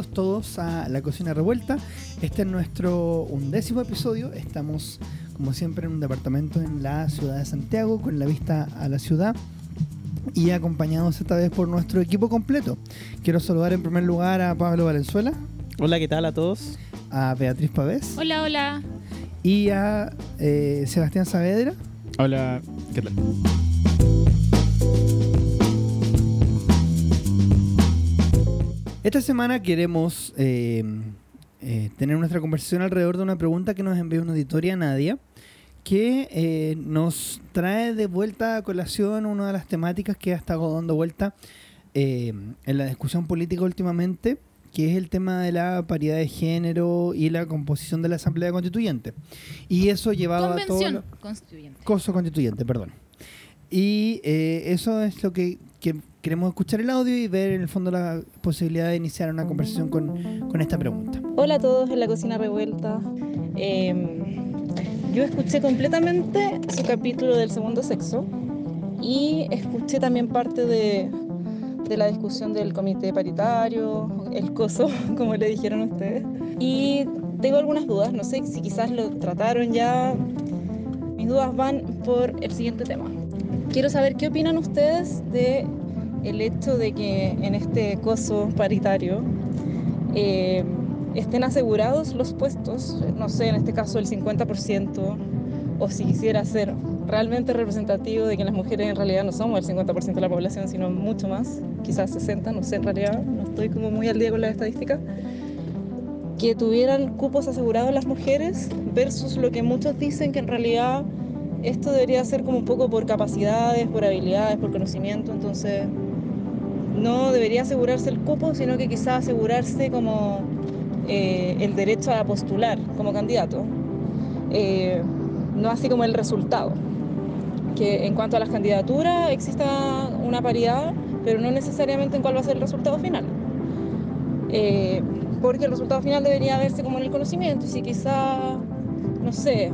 bienvenidos todos a La Cocina Revuelta. Este es nuestro undécimo episodio. Estamos, como siempre, en un departamento en la ciudad de Santiago, con la vista a la ciudad y acompañados esta vez por nuestro equipo completo. Quiero saludar en primer lugar a Pablo Valenzuela. Hola, ¿qué tal a todos? A Beatriz Pavés. Hola, hola. Y a eh, Sebastián Saavedra. Hola, ¿qué tal? Esta semana queremos eh, eh, tener nuestra conversación alrededor de una pregunta que nos envió una auditoría Nadia, que eh, nos trae de vuelta a colación una de las temáticas que ha estado dando vuelta en la discusión política últimamente, que es el tema de la paridad de género y la composición de la Asamblea Constituyente. Y eso llevaba a todo... Convención constituyente. Coso constituyente, perdón. Y eso es lo que, que queremos escuchar el audio y ver en el fondo la posibilidad de iniciar una conversación con, con esta pregunta. Hola a todos en la cocina revuelta. Eh, yo escuché completamente su capítulo del segundo sexo y escuché también parte de, de la discusión del comité paritario, el COSO, como le dijeron ustedes. Y tengo algunas dudas, no sé si quizás lo trataron ya. Mis dudas van por el siguiente tema. Quiero saber qué opinan ustedes de el hecho de que en este coso paritario eh, estén asegurados los puestos, no sé, en este caso el 50%, o si quisiera ser realmente representativo de que las mujeres en realidad no somos el 50% de la población, sino mucho más, quizás 60, no sé en realidad, no estoy como muy al día con las estadísticas, que tuvieran cupos asegurados las mujeres versus lo que muchos dicen que en realidad esto debería ser como un poco por capacidades, por habilidades, por conocimiento, entonces no debería asegurarse el cupo, sino que quizás asegurarse como eh, el derecho a postular como candidato, eh, no así como el resultado. Que en cuanto a las candidaturas exista una paridad, pero no necesariamente en cuál va a ser el resultado final. Eh, porque el resultado final debería verse como en el conocimiento, y si quizá, no sé,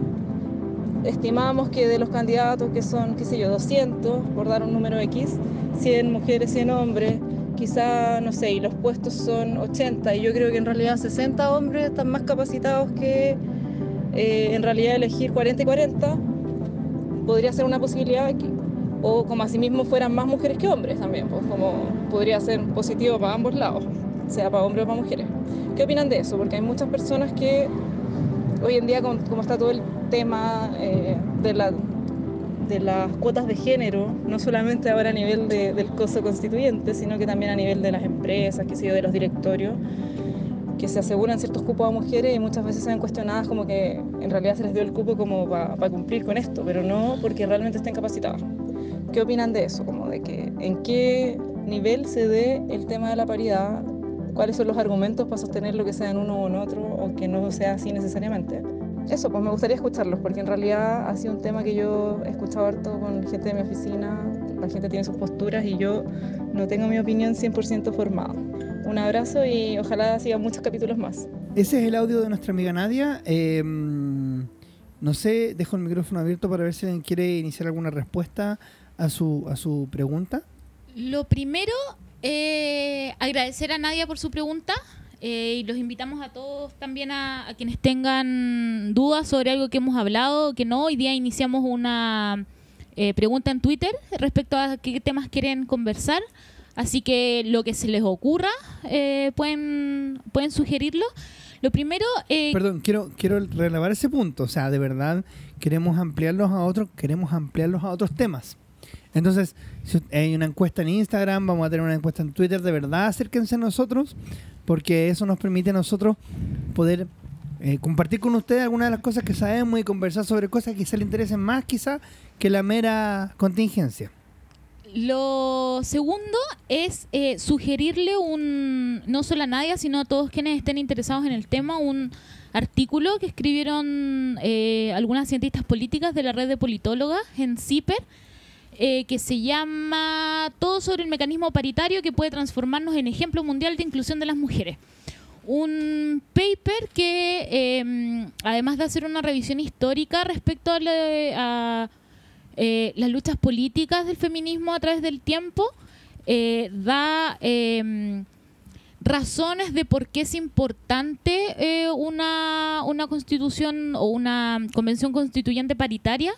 estimamos que de los candidatos que son, qué sé yo, 200, por dar un número X, 100 mujeres, 100 hombres, quizá, no sé, y los puestos son 80, y yo creo que en realidad 60 hombres están más capacitados que eh, en realidad elegir 40 y 40, podría ser una posibilidad aquí. O como asimismo fueran más mujeres que hombres también, pues como podría ser positivo para ambos lados, sea para hombres o para mujeres. ¿Qué opinan de eso? Porque hay muchas personas que hoy en día, como, está todo el tema eh, de la de las cuotas de género, no solamente ahora a nivel del coso constituyente, sino que también a nivel de las empresas, que sé de los directorios, que se aseguran ciertos cupos a mujeres y muchas veces se ven cuestionadas como que en realidad se les dio el cupo como para cumplir con esto, pero no porque realmente estén capacitadas. ¿Qué opinan de eso? Como de que en qué nivel se dé el tema de la paridad, cuáles son los argumentos para sostener lo que sea en uno o en otro, o que no sea así necesariamente eso, pues me gustaría escucharlos, porque en realidad ha sido un tema que yo he escuchado harto con gente de mi oficina, la gente tiene sus posturas y yo no tengo mi opinión 100% formada. Un abrazo y ojalá sigan muchos capítulos más. Ese es el audio de nuestra amiga Nadia. Em, no sé, dejo el micrófono abierto para ver si alguien quiere iniciar alguna respuesta a su, a su pregunta. Lo primero, eh, agradecer a Nadia por su pregunta. Eh, y los invitamos a todos también a, quienes tengan dudas sobre algo que hemos hablado, que no. Hoy día iniciamos una eh, pregunta en Twitter respecto a qué temas quieren conversar. Así que lo que se les ocurra eh, pueden, pueden sugerirlo. Lo primero... Perdón, quiero, quiero relevar ese punto. O sea, de verdad queremos ampliarlos a otros, queremos ampliarlos a otros temas. Entonces, si hay una encuesta en Instagram, vamos a tener una encuesta en Twitter, de verdad acérquense a nosotros porque eso nos permite a nosotros poder eh, compartir con ustedes algunas de las cosas que sabemos y conversar sobre cosas que quizá le interesen más quizá que la mera contingencia. Lo segundo es eh, sugerirle un, no solo a nadie, sino a todos quienes estén interesados en el tema, un artículo que escribieron eh, algunas cientistas políticas de la red de politólogas en CIPER, eh, que se llama Todo sobre el mecanismo paritario que puede transformarnos en ejemplo mundial de inclusión de las mujeres. Un paper que, em, además de hacer una revisión histórica respecto a, eh, las luchas políticas del feminismo a través del tiempo, eh, da, em, razones de por qué es importante una, una constitución o una convención constituyente paritaria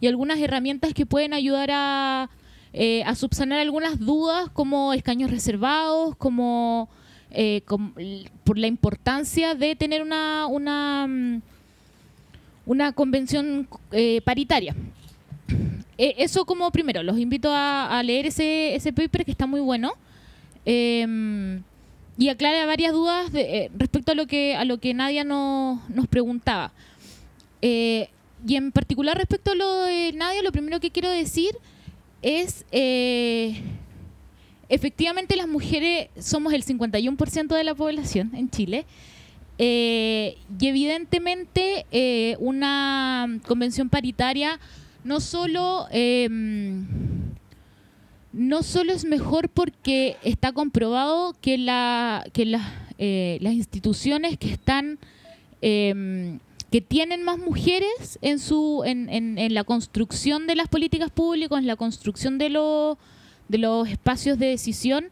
y algunas herramientas que pueden ayudar a, eh, a subsanar algunas dudas como escaños reservados, como, eh, por la importancia de tener una, una, mm, una convención eh, paritaria. Eh, eso como primero, los invito a, leer ese, ese paper que está muy bueno. Em, y aclara varias dudas de- respecto a lo que a lo que Nadia no- nos preguntaba. Y en particular respecto a lo de Nadia, lo primero que quiero decir es eh, efectivamente las mujeres somos el 51% de la población en Chile. Eh, y evidentemente eh, una convención paritaria no solo em, no solo es mejor porque está comprobado que, la, que la- las instituciones que están em, que tienen más mujeres en su en, en- la construcción de las políticas públicas, en la construcción de, lo- de los espacios de decisión,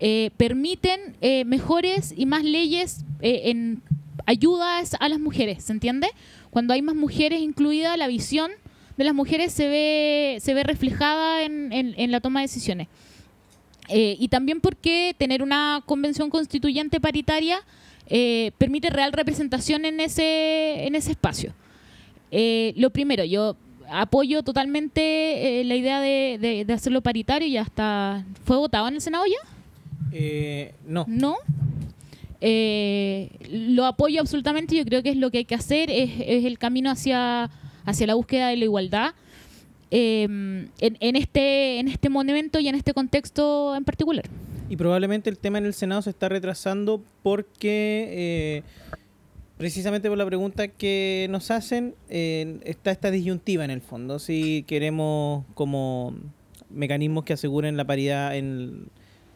eh, permiten eh, mejores y más leyes eh, en ayudas a las mujeres, ¿se entiende? Cuando hay más mujeres incluidas, la visión de las mujeres se ve, se ve reflejada en, en- la toma de decisiones. Y también porque tener una convención constituyente paritaria eh, permite real representación en ese, en ese espacio. Eh, lo primero, yo apoyo totalmente eh, la idea de, de- de hacerlo paritario, ya está. ¿Fue votado en el Senado ya? Eh, no. ¿No? Eh, lo apoyo absolutamente, yo creo que es lo que hay que hacer, es, es el camino hacia, hacia la búsqueda de la igualdad eh, en, en este, en este momento y en este contexto en particular. Y probablemente el tema en el Senado se está retrasando porque, eh, precisamente por la pregunta que nos hacen, eh, está esta disyuntiva en el fondo. Si queremos como mecanismos que aseguren la paridad en,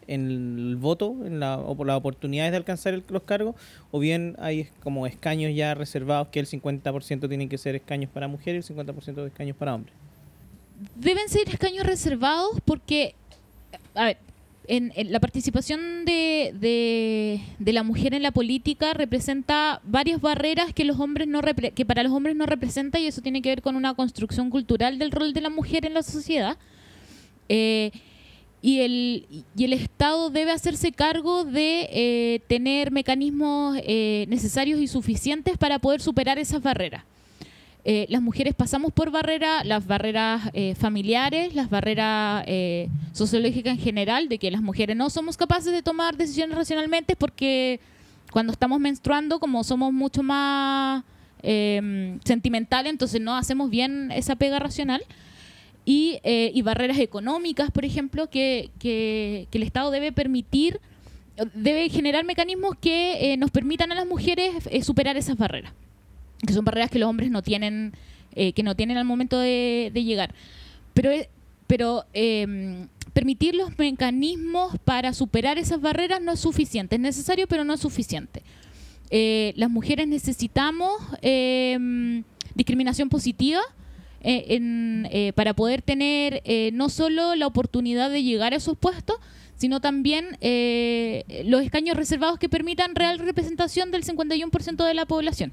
el voto, en la, o por las oportunidades de alcanzar el- los cargos, o bien hay como escaños ya reservados que el 50% tienen que ser escaños para mujeres y el 50% de escaños para hombres. deben ser escaños reservados porque, a ver, en, en la participación de, de- de la mujer en la política representa varias barreras que los hombres no repre- que para los hombres no representa y eso tiene que ver con una construcción cultural del rol de la mujer en la sociedad. Eh, y el, Estado debe hacerse cargo de eh, tener mecanismos eh, necesarios y suficientes para poder superar esas barreras. Eh, las mujeres pasamos por barreras, las barreras eh, familiares, las barreras eh, sociológicas en general, de que las mujeres no somos capaces de tomar decisiones racionalmente porque cuando estamos menstruando, como somos mucho más eh, sentimentales, entonces no hacemos bien esa pega racional. Y, eh, y barreras económicas, por ejemplo, que, que- el Estado debe permitir, debe generar mecanismos que nos permitan a las mujeres eh, superar esas barreras que son barreras que los hombres no tienen eh, que no tienen al momento de, llegar. Pero eh, pero eh, permitir los mecanismos para superar esas barreras no es suficiente. Es necesario pero no es suficiente. Eh, las mujeres necesitamos eh, discriminación positiva en, para poder tener no solo la oportunidad de llegar a esos puestos, sino también los escaños reservados que permitan real representación del 51% de la población.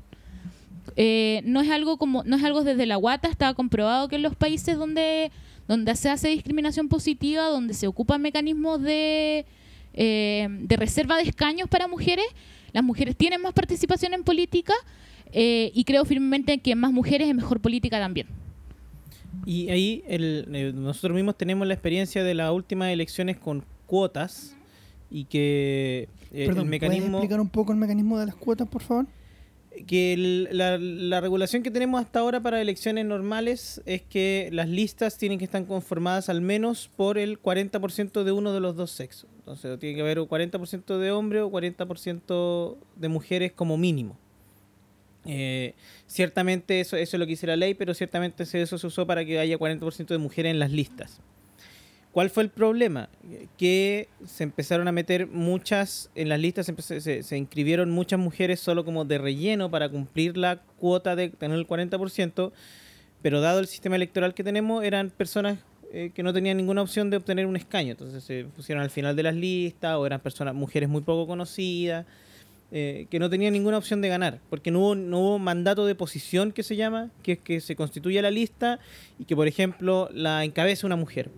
Eh, no es algo como no es algo desde la guata, está comprobado que en los países donde donde se hace discriminación positiva, donde se ocupan mecanismos de eh, de reserva de escaños para mujeres, las mujeres tienen más participación en política eh, y creo firmemente que más mujeres es mejor política también. Y ahí el- eh, nosotros mismos tenemos la experiencia de las últimas elecciones con cuotas y que eh, Perdón, el ¿puedes mecanismo explicar un poco el mecanismo de las cuotas, por favor? Que la, la regulación que tenemos hasta ahora para elecciones normales es que las listas tienen que estar conformadas al menos por el 40% de uno de los dos sexos. Entonces tiene que haber un 40% de hombres o 40% de mujeres como mínimo. Eh, ciertamente eso, eso es lo que dice la ley, pero ciertamente eso se usó para que haya 40% de mujeres en las listas. ¿Cuál fue el problema? Que se empezaron a meter muchas, en las listas se, se- se inscribieron muchas mujeres solo como de relleno para cumplir la cuota de tener el 40%, pero dado el sistema electoral que tenemos, eran personas eh, que no tenían ninguna opción de obtener un escaño. Entonces se pusieron al final de las listas o eran personas, mujeres muy poco conocidas, eh, que no tenían ninguna opción de ganar, porque no hubo, no hubo mandato de posición que se llama, que es que se constituya la lista y que, por ejemplo, la encabece una mujer.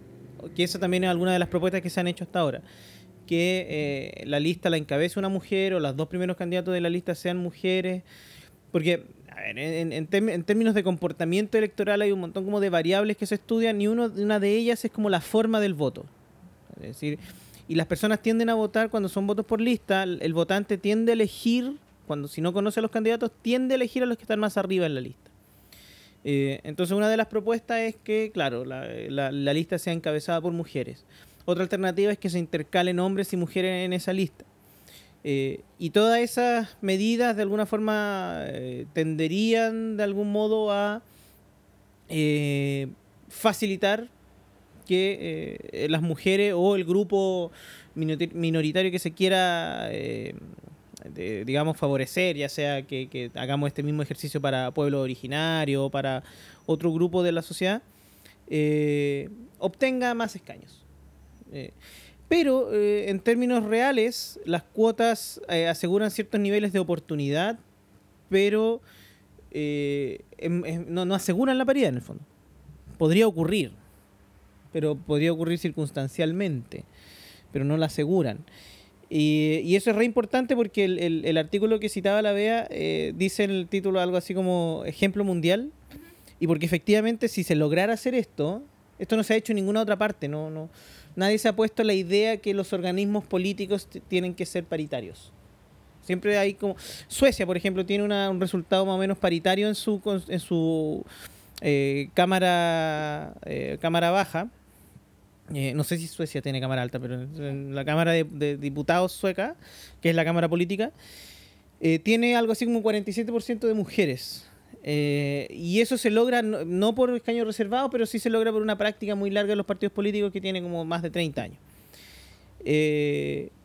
Que esa también es alguna de las propuestas que se han hecho hasta ahora. Que eh, la lista la encabece una mujer o los dos primeros candidatos de la lista sean mujeres. Porque a ver, en, en términos de comportamiento electoral hay un montón como de variables que se estudian y uno, una de ellas es como la forma del voto. Es decir, y las personas tienden a votar cuando son votos por lista, el, el votante tiende a elegir, cuando si no conoce a los candidatos, tiende a elegir a los que están más arriba en la lista. Eh, entonces una de las propuestas es que, claro, la, lista sea encabezada por mujeres. Otra alternativa es que se intercalen hombres y mujeres en esa lista. Eh, y todas esas medidas de alguna forma eh, tenderían de algún modo a eh, facilitar que las mujeres o el grupo minoritario que se quiera, digamos, favorecer, ya sea que, hagamos este mismo ejercicio para pueblo originario o para otro grupo de la sociedad, eh, obtenga más escaños. Eh, pero eh, en términos reales, las cuotas aseguran ciertos niveles de oportunidad, pero no, no aseguran la paridad en el fondo. Podría ocurrir, pero podría ocurrir circunstancialmente, pero no la aseguran. Y, eso es re importante porque el, artículo que citaba la BEA eh, dice en el título algo así como ejemplo mundial, y porque efectivamente si se lograra hacer esto, esto no se ha hecho en ninguna otra parte, no, no, nadie se ha puesto la idea que los organismos políticos tienen que ser paritarios. Siempre hay como... Suecia, por ejemplo, tiene una- un resultado más o menos paritario en su, en su eh, cámara, eh, cámara baja. Eh, no sé si Suecia tiene cámara alta, pero la Cámara de, Diputados sueca, que es la Cámara Política, eh, tiene algo así como 47% de mujeres. Eh, y eso se logra no, por escaño reservado, pero sí se logra por una práctica muy larga de los partidos políticos que tiene como más de 30 años.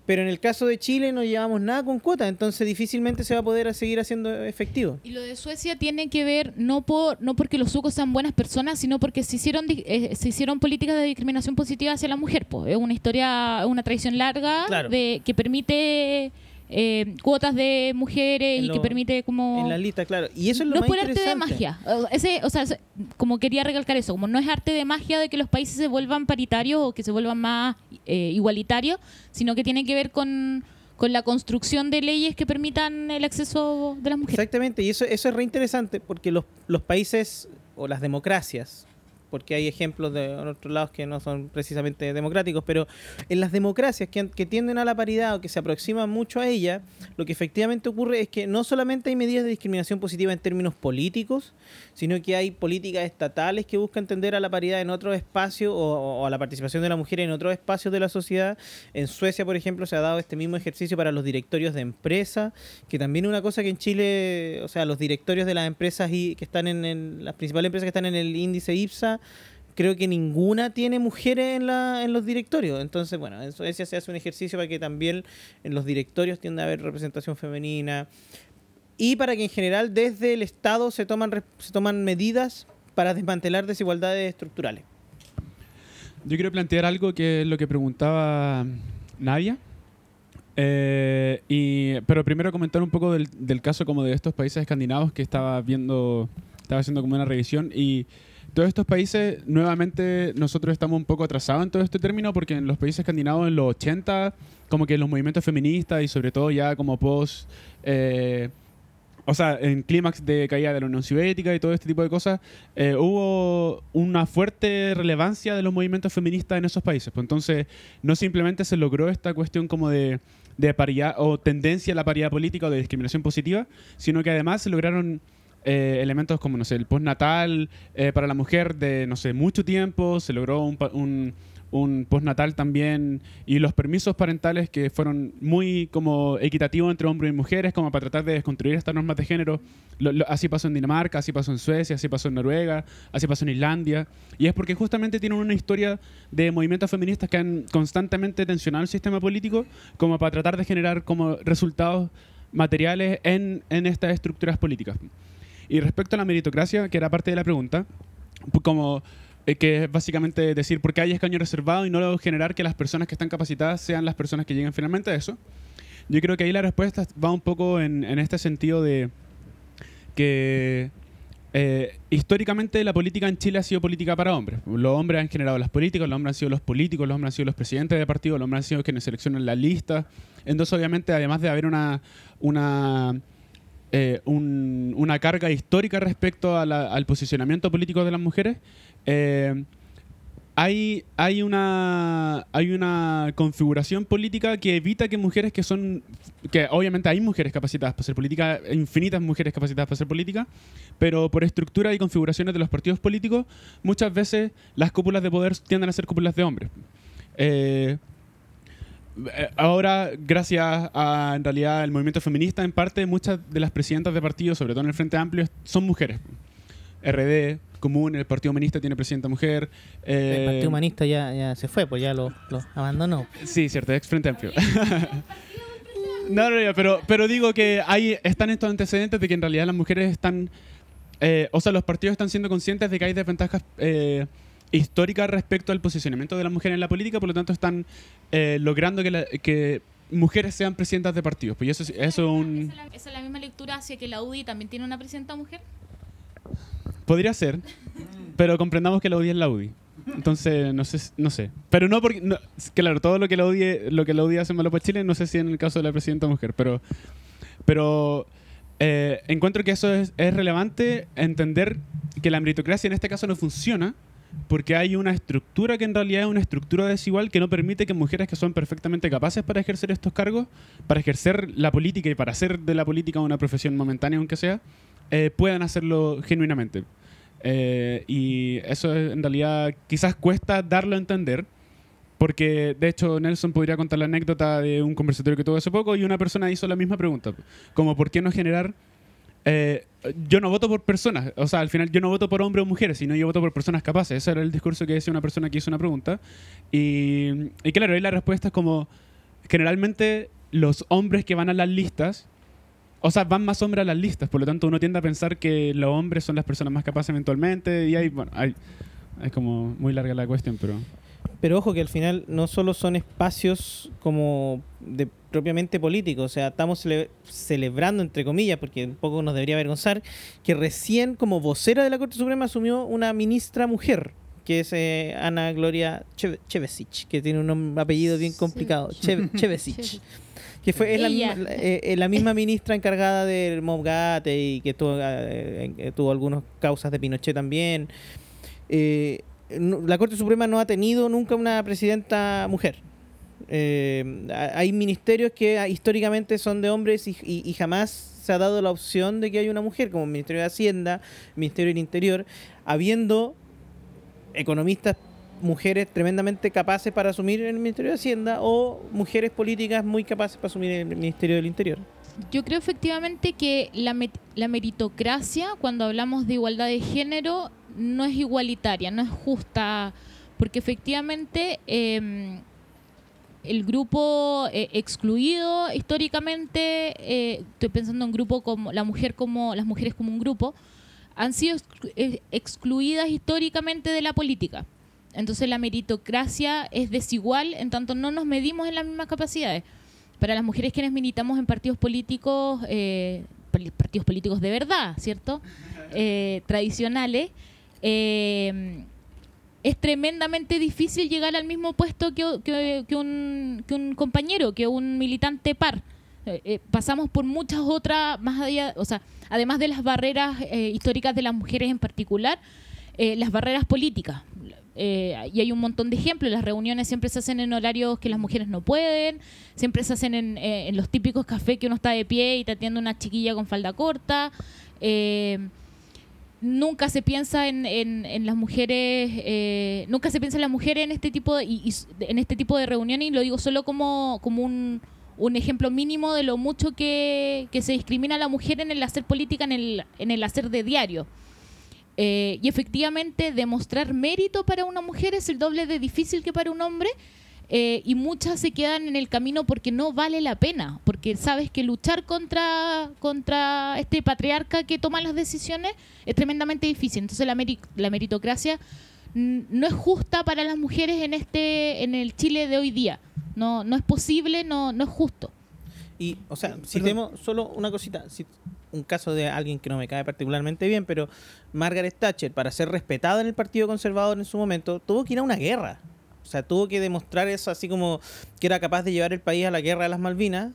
Pero en el caso de Chile no llevamos nada con cuotas, entonces difícilmente se va a poder seguir haciendo efectivo. Y lo de Suecia tiene que ver no por no porque los suecos sean buenas personas, sino porque se hicieron eh, se hicieron políticas de discriminación positiva hacia la mujer. Pues es una historia, una tradición larga Claro. de que permite eh, cuotas de mujeres En y lo- que permite como En la lista, claro. Y eso es lo no es por arte de magia. O- Ese, o sea, como quería recalcar eso, como no es arte de magia de que los países se vuelvan paritarios o que se vuelvan más eh, igualitarios, sino que tiene que ver con, con la construcción de leyes que permitan el acceso de las mujeres. Exactamente, y eso, eso es re interesante porque los, los países o las democracias, porque hay ejemplos de otros lados que no son precisamente democráticos, pero en las democracias que, que tienden a la paridad o que se aproximan mucho a ella, lo que efectivamente ocurre es que no solamente hay medidas de discriminación positiva en términos políticos, sino que hay políticas estatales que buscan tender a la paridad en otros espacios o, a la participación de la mujer en otros espacios de la sociedad. En Suecia, por ejemplo, se ha dado este mismo ejercicio para los directorios de empresa, que también es una cosa que en Chile, o sea, los directorios de las empresas y que están en, el- las principales empresas que están en el índice IPSA, creo que ninguna tiene mujeres en, la, en los directorios. Entonces, bueno, en Suecia se hace un ejercicio para que también en los directorios tienda a haber representación femenina y para que en general desde el Estado se toman, se toman medidas para desmantelar desigualdades estructurales. Yo quiero plantear algo que es lo que preguntaba Nadia. Eh, pero primero comentar un poco del, del caso como de estos países escandinavos que estaba viendo, estaba haciendo como una revisión y todos estos países, nuevamente nosotros estamos un poco atrasados en todo este término porque en los países escandinavos en los 80, como que los movimientos feministas y sobre todo ya como post... eh, o sea, en clímax de caída de la Unión Soviética y todo este tipo de cosas, eh, hubo una fuerte relevancia de los movimientos feministas en esos países. Pues entonces, no simplemente se logró esta cuestión como de, de paridad o tendencia a la paridad política o de discriminación positiva, sino que además se lograron eh, elementos como, no sé, el postnatal eh, para la mujer de, no sé, mucho tiempo, se logró un, un, un postnatal también y los permisos parentales que fueron muy como equitativos entre hombres y mujeres, como para tratar de desconstruir estas normas de género. Lo- lo- así pasó en Dinamarca, así pasó en Suecia, así pasó en Noruega, así pasó en Islandia. Y es porque justamente tienen una historia de movimientos feministas que han constantemente tensionado el sistema político como para tratar de generar como resultados materiales en, en estas estructuras políticas. Y respecto a la meritocracia, que era parte de la pregunta, pu- como eh, que es básicamente decir por qué hay escaño reservado y no generar que las personas que están capacitadas sean las personas que lleguen finalmente a eso. Yo creo que ahí la respuesta va un poco en, en este sentido de que eh, históricamente la política en Chile ha sido política para hombres. Los hombres han generado las políticas, los hombres han sido los políticos, los hombres han sido los presidentes de partidos, los hombres han sido quienes seleccionan las listas. Entonces, obviamente, además de haber una, una, eh, un- una carga histórica respecto al posicionamiento político de las mujeres, eh, hay, hay, una, hay una configuración política que evita que mujeres que son, que obviamente hay mujeres capacitadas para hacer política, infinitas mujeres capacitadas para hacer política, pero por estructura y configuraciones de los partidos políticos, muchas veces las cúpulas de poder tienden a ser cúpulas de hombres. Eh, ahora, gracias a en realidad el movimiento feminista, en parte muchas de las presidentas de partidos, sobre todo en el Frente Amplio, son mujeres. RD, Común, el Partido Humanista tiene presidenta mujer. eh, El Partido Humanista ya, ya se fue, pues ya lo, lo abandonó. Sí, cierto, ex Frente Amplio. no, no, no, pero, pero digo que hay, están estos antecedentes de que en realidad las mujeres están, eh, o sea, los partidos están siendo conscientes de que hay desventajas eh, históricas respecto al posicionamiento de la mujer en la política, por lo tanto están eh, logrando que, la- que mujeres sean presidentas de partidos. Pues eso, es- eso es un... ¿Esa es, la, esa es la misma lectura hacia que la UDI también tiene una presidenta mujer? Podría ser, pero comprendamos que la UDI es la UDI. Entonces, no sé, no sé. Pero no porque, no, claro, todo lo que la UDI, lo que la UDI hace malo para Chile, no sé si en el caso de la presidenta mujer, pero, pero eh, encuentro que eso es, es relevante entender que la meritocracia en este caso no funciona porque hay una estructura que en realidad es una estructura desigual que no permite que mujeres que son perfectamente capaces para ejercer estos cargos, para ejercer la política y para hacer de la política una profesión momentánea, aunque sea, eh, puedan hacerlo genuinamente. Eh, y eso es, en realidad quizás cuesta darlo a entender, porque de hecho Nelson podría contar la anécdota de un conversatorio que tuvo hace poco y una persona hizo la misma pregunta, como ¿por qué no generar... eh, yo no voto por personas, o sea, al final yo no voto por hombres o mujeres, sino yo voto por personas capaces. Ese era el discurso que decía una persona que hizo una pregunta. Y, y claro, ahí la respuesta es como, generalmente los hombres que van a las listas, o sea, van más hombres a las listas, por lo tanto uno tiende a pensar que los hombres son las personas más capaces eventualmente, y hay, bueno, hay, es como muy larga la cuestión, pero... Pero ojo que al final no solo son espacios como de propiamente políticos, o sea, estamos cele- celebrando, entre comillas, porque un poco nos debería avergonzar, que recién como vocera de la Corte Suprema asumió una ministra mujer, que es eh, Ana Gloria Cheve- Chevesic, que tiene un apellido bien complicado, Cheve- Chevesic. Que fue es la, misma, eh, eh, la misma ministra encargada del Mobgate y que tuvo, eh, tuvo algunas causas de Pinochet también. No- la Corte Suprema no ha tenido nunca una presidenta mujer. Eh, ha- hay ministerios que ah, históricamente son de hombres y, y- y jamás se ha dado la opción de que haya una mujer, como el Ministerio de Hacienda, Ministerio del Interior, habiendo economistas mujeres tremendamente capaces para asumir el Ministerio de Hacienda o mujeres políticas muy capaces para asumir el Ministerio del Interior. Yo creo efectivamente que la, la meritocracia, cuando hablamos de igualdad de género, no es igualitaria, no es justa, porque efectivamente eh, el grupo eh, excluido históricamente, eh, estoy pensando en grupo como la mujer como las mujeres como un grupo, han sido eh, excluidas históricamente de la política. Entonces la meritocracia es desigual, en tanto no nos medimos en las mismas capacidades. Para las mujeres quienes militamos en partidos políticos, eh, partidos políticos de verdad, ¿cierto? Eh, tradicionales, eh, es tremendamente difícil llegar al mismo puesto que, un, que un compañero, que un militante par. Eh, eh, pasamos por muchas otras, más allá, o sea, además de las barreras eh, históricas de las mujeres en particular, las barreras políticas. Y hay un montón de ejemplos. Las reuniones siempre se hacen en horarios que las mujeres no pueden, siempre se hacen en, en los típicos cafés que uno está de pie y te atiende una chiquilla con falda corta. Eh, nunca se piensa en, en- en las mujeres, eh, nunca se piensa en las mujeres en este tipo de, y- y en este tipo de reuniones y lo digo solo como, como un, un ejemplo mínimo de lo mucho que, que se discrimina a la mujer en el hacer política, en el, en el hacer de diario. Eh, y efectivamente demostrar mérito para una mujer es el doble de difícil que para un hombre eh, y muchas se quedan en el camino porque no vale la pena, porque sabes que luchar contra, contra este patriarca que toma las decisiones es tremendamente difícil. Entonces la, meri- la meritocracia no es justa para las mujeres en este en el Chile de hoy día. No, no es posible, no, no es justo. Y, o sea, Perdón. si tenemos solo una cosita, si, un caso de alguien que no me cae particularmente bien, pero Margaret Thatcher, para ser respetada en el Partido Conservador en su momento, tuvo que ir a una guerra. O sea, tuvo que demostrar eso así como que era capaz de llevar el país a la guerra de las Malvinas.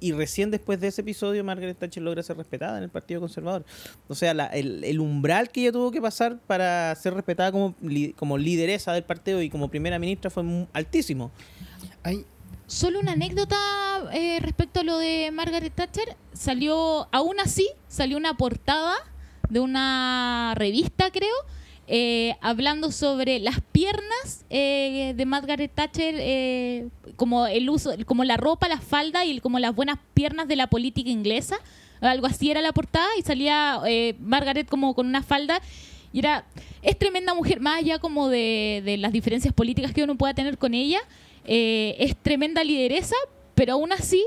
Y recién después de ese episodio, Margaret Thatcher logra ser respetada en el Partido Conservador. O sea, la- el, umbral que ella tuvo que pasar para ser respetada como, como lideresa del partido y como primera ministra fue mu- altísimo. Solo una anécdota eh, respecto a lo de Margaret Thatcher. Salió, aún así, salió una portada de una revista, creo, eh, hablando sobre las piernas eh, de Margaret Thatcher, eh, como el uso, como la ropa, la falda y como las buenas piernas de la política inglesa. Algo así era la portada y salía eh, Margaret como con una falda y era es tremenda mujer más allá como de, de las diferencias políticas que uno pueda tener con ella eh, es tremenda lideresa pero aún así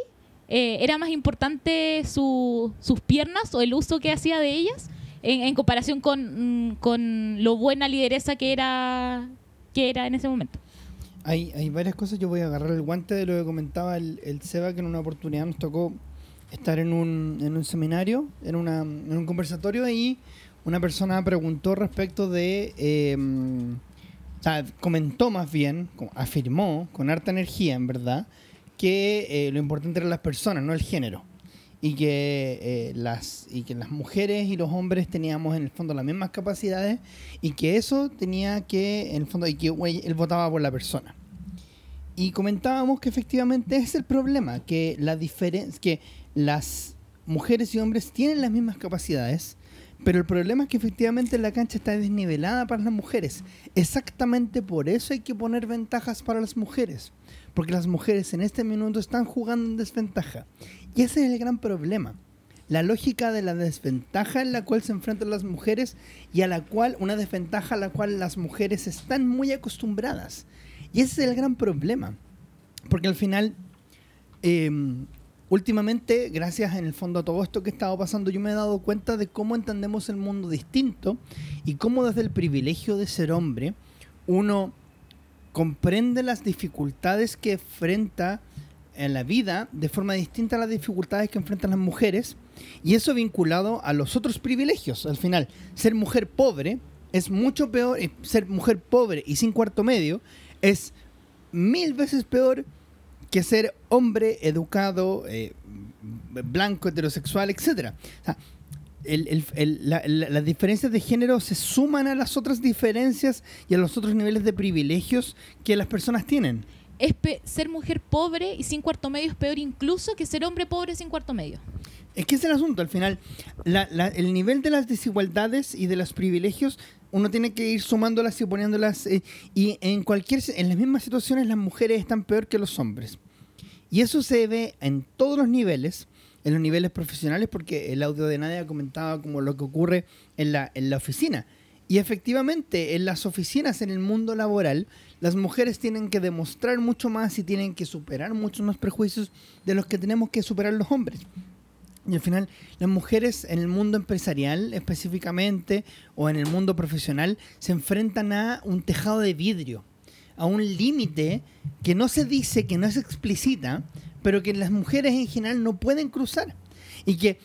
eh, era más importante su- sus piernas o el uso que hacía de ellas en, comparación con, mm, con lo buena lideresa que era que era en ese momento hay, hay varias cosas. Yo voy a agarrar el guante de lo que comentaba el, el Seba, que en una oportunidad nos tocó estar en un, en un seminario, en, una, en un conversatorio, y una persona preguntó respecto de. eh, comentó más bien, afirmó con harta energía, en verdad, que eh, lo importante eran las personas, no el género. Y que, eh, las, y que las mujeres y los hombres teníamos en el fondo las mismas capacidades y que eso tenía que, en el fondo, y que él votaba por la persona. Y comentábamos que efectivamente es el problema, que la que las mujeres y hombres tienen las mismas capacidades, pero el problema es que efectivamente la cancha está desnivelada para las mujeres. Exactamente por eso hay que poner ventajas para las mujeres, porque las mujeres en este minuto están jugando en desventaja. Y ese es el gran problema. La lógica de la desventaja en la cual se enfrentan las mujeres y a la cual, una desventaja a la cual las mujeres están muy acostumbradas. Y ese es el gran problema. Porque al final, eh, últimamente, gracias en el fondo a todo esto que ha estado pasando, yo me he dado cuenta de cómo entendemos el mundo distinto y cómo desde el privilegio de ser hombre, uno comprende las dificultades que enfrenta en la vida de forma distinta a las dificultades que enfrentan las mujeres y eso vinculado a los otros privilegios. Al final, ser mujer pobre es mucho peor, eh, ser mujer pobre y sin cuarto medio es mil veces peor que ser hombre educado, eh, blanco, heterosexual, etc. La- las diferencias de género se suman a las otras diferencias y a los otros niveles de privilegios que las personas tienen. Es ser mujer pobre y sin cuarto medio es peor incluso que ser hombre pobre sin cuarto medio Es que es el asunto, al final, el nivel de las desigualdades y de los privilegios, uno tiene que ir sumándolas y poniéndolas, eh, y en cualquier, en las mismas situaciones las mujeres están peor que los hombres. Y eso se ve en todos los niveles, en los niveles profesionales, porque el audio de Nadia comentaba como lo que ocurre en la, en la oficina. Y efectivamente, en las oficinas, en el mundo laboral, las mujeres tienen que demostrar mucho más y tienen que superar muchos más prejuicios de los que tenemos que superar los hombres. Y al final, las mujeres en el mundo empresarial específicamente o en el mundo profesional se enfrentan a un tejado de vidrio, a un límite que no se dice, que no se explicita, pero que las mujeres en general no pueden cruzar. Y que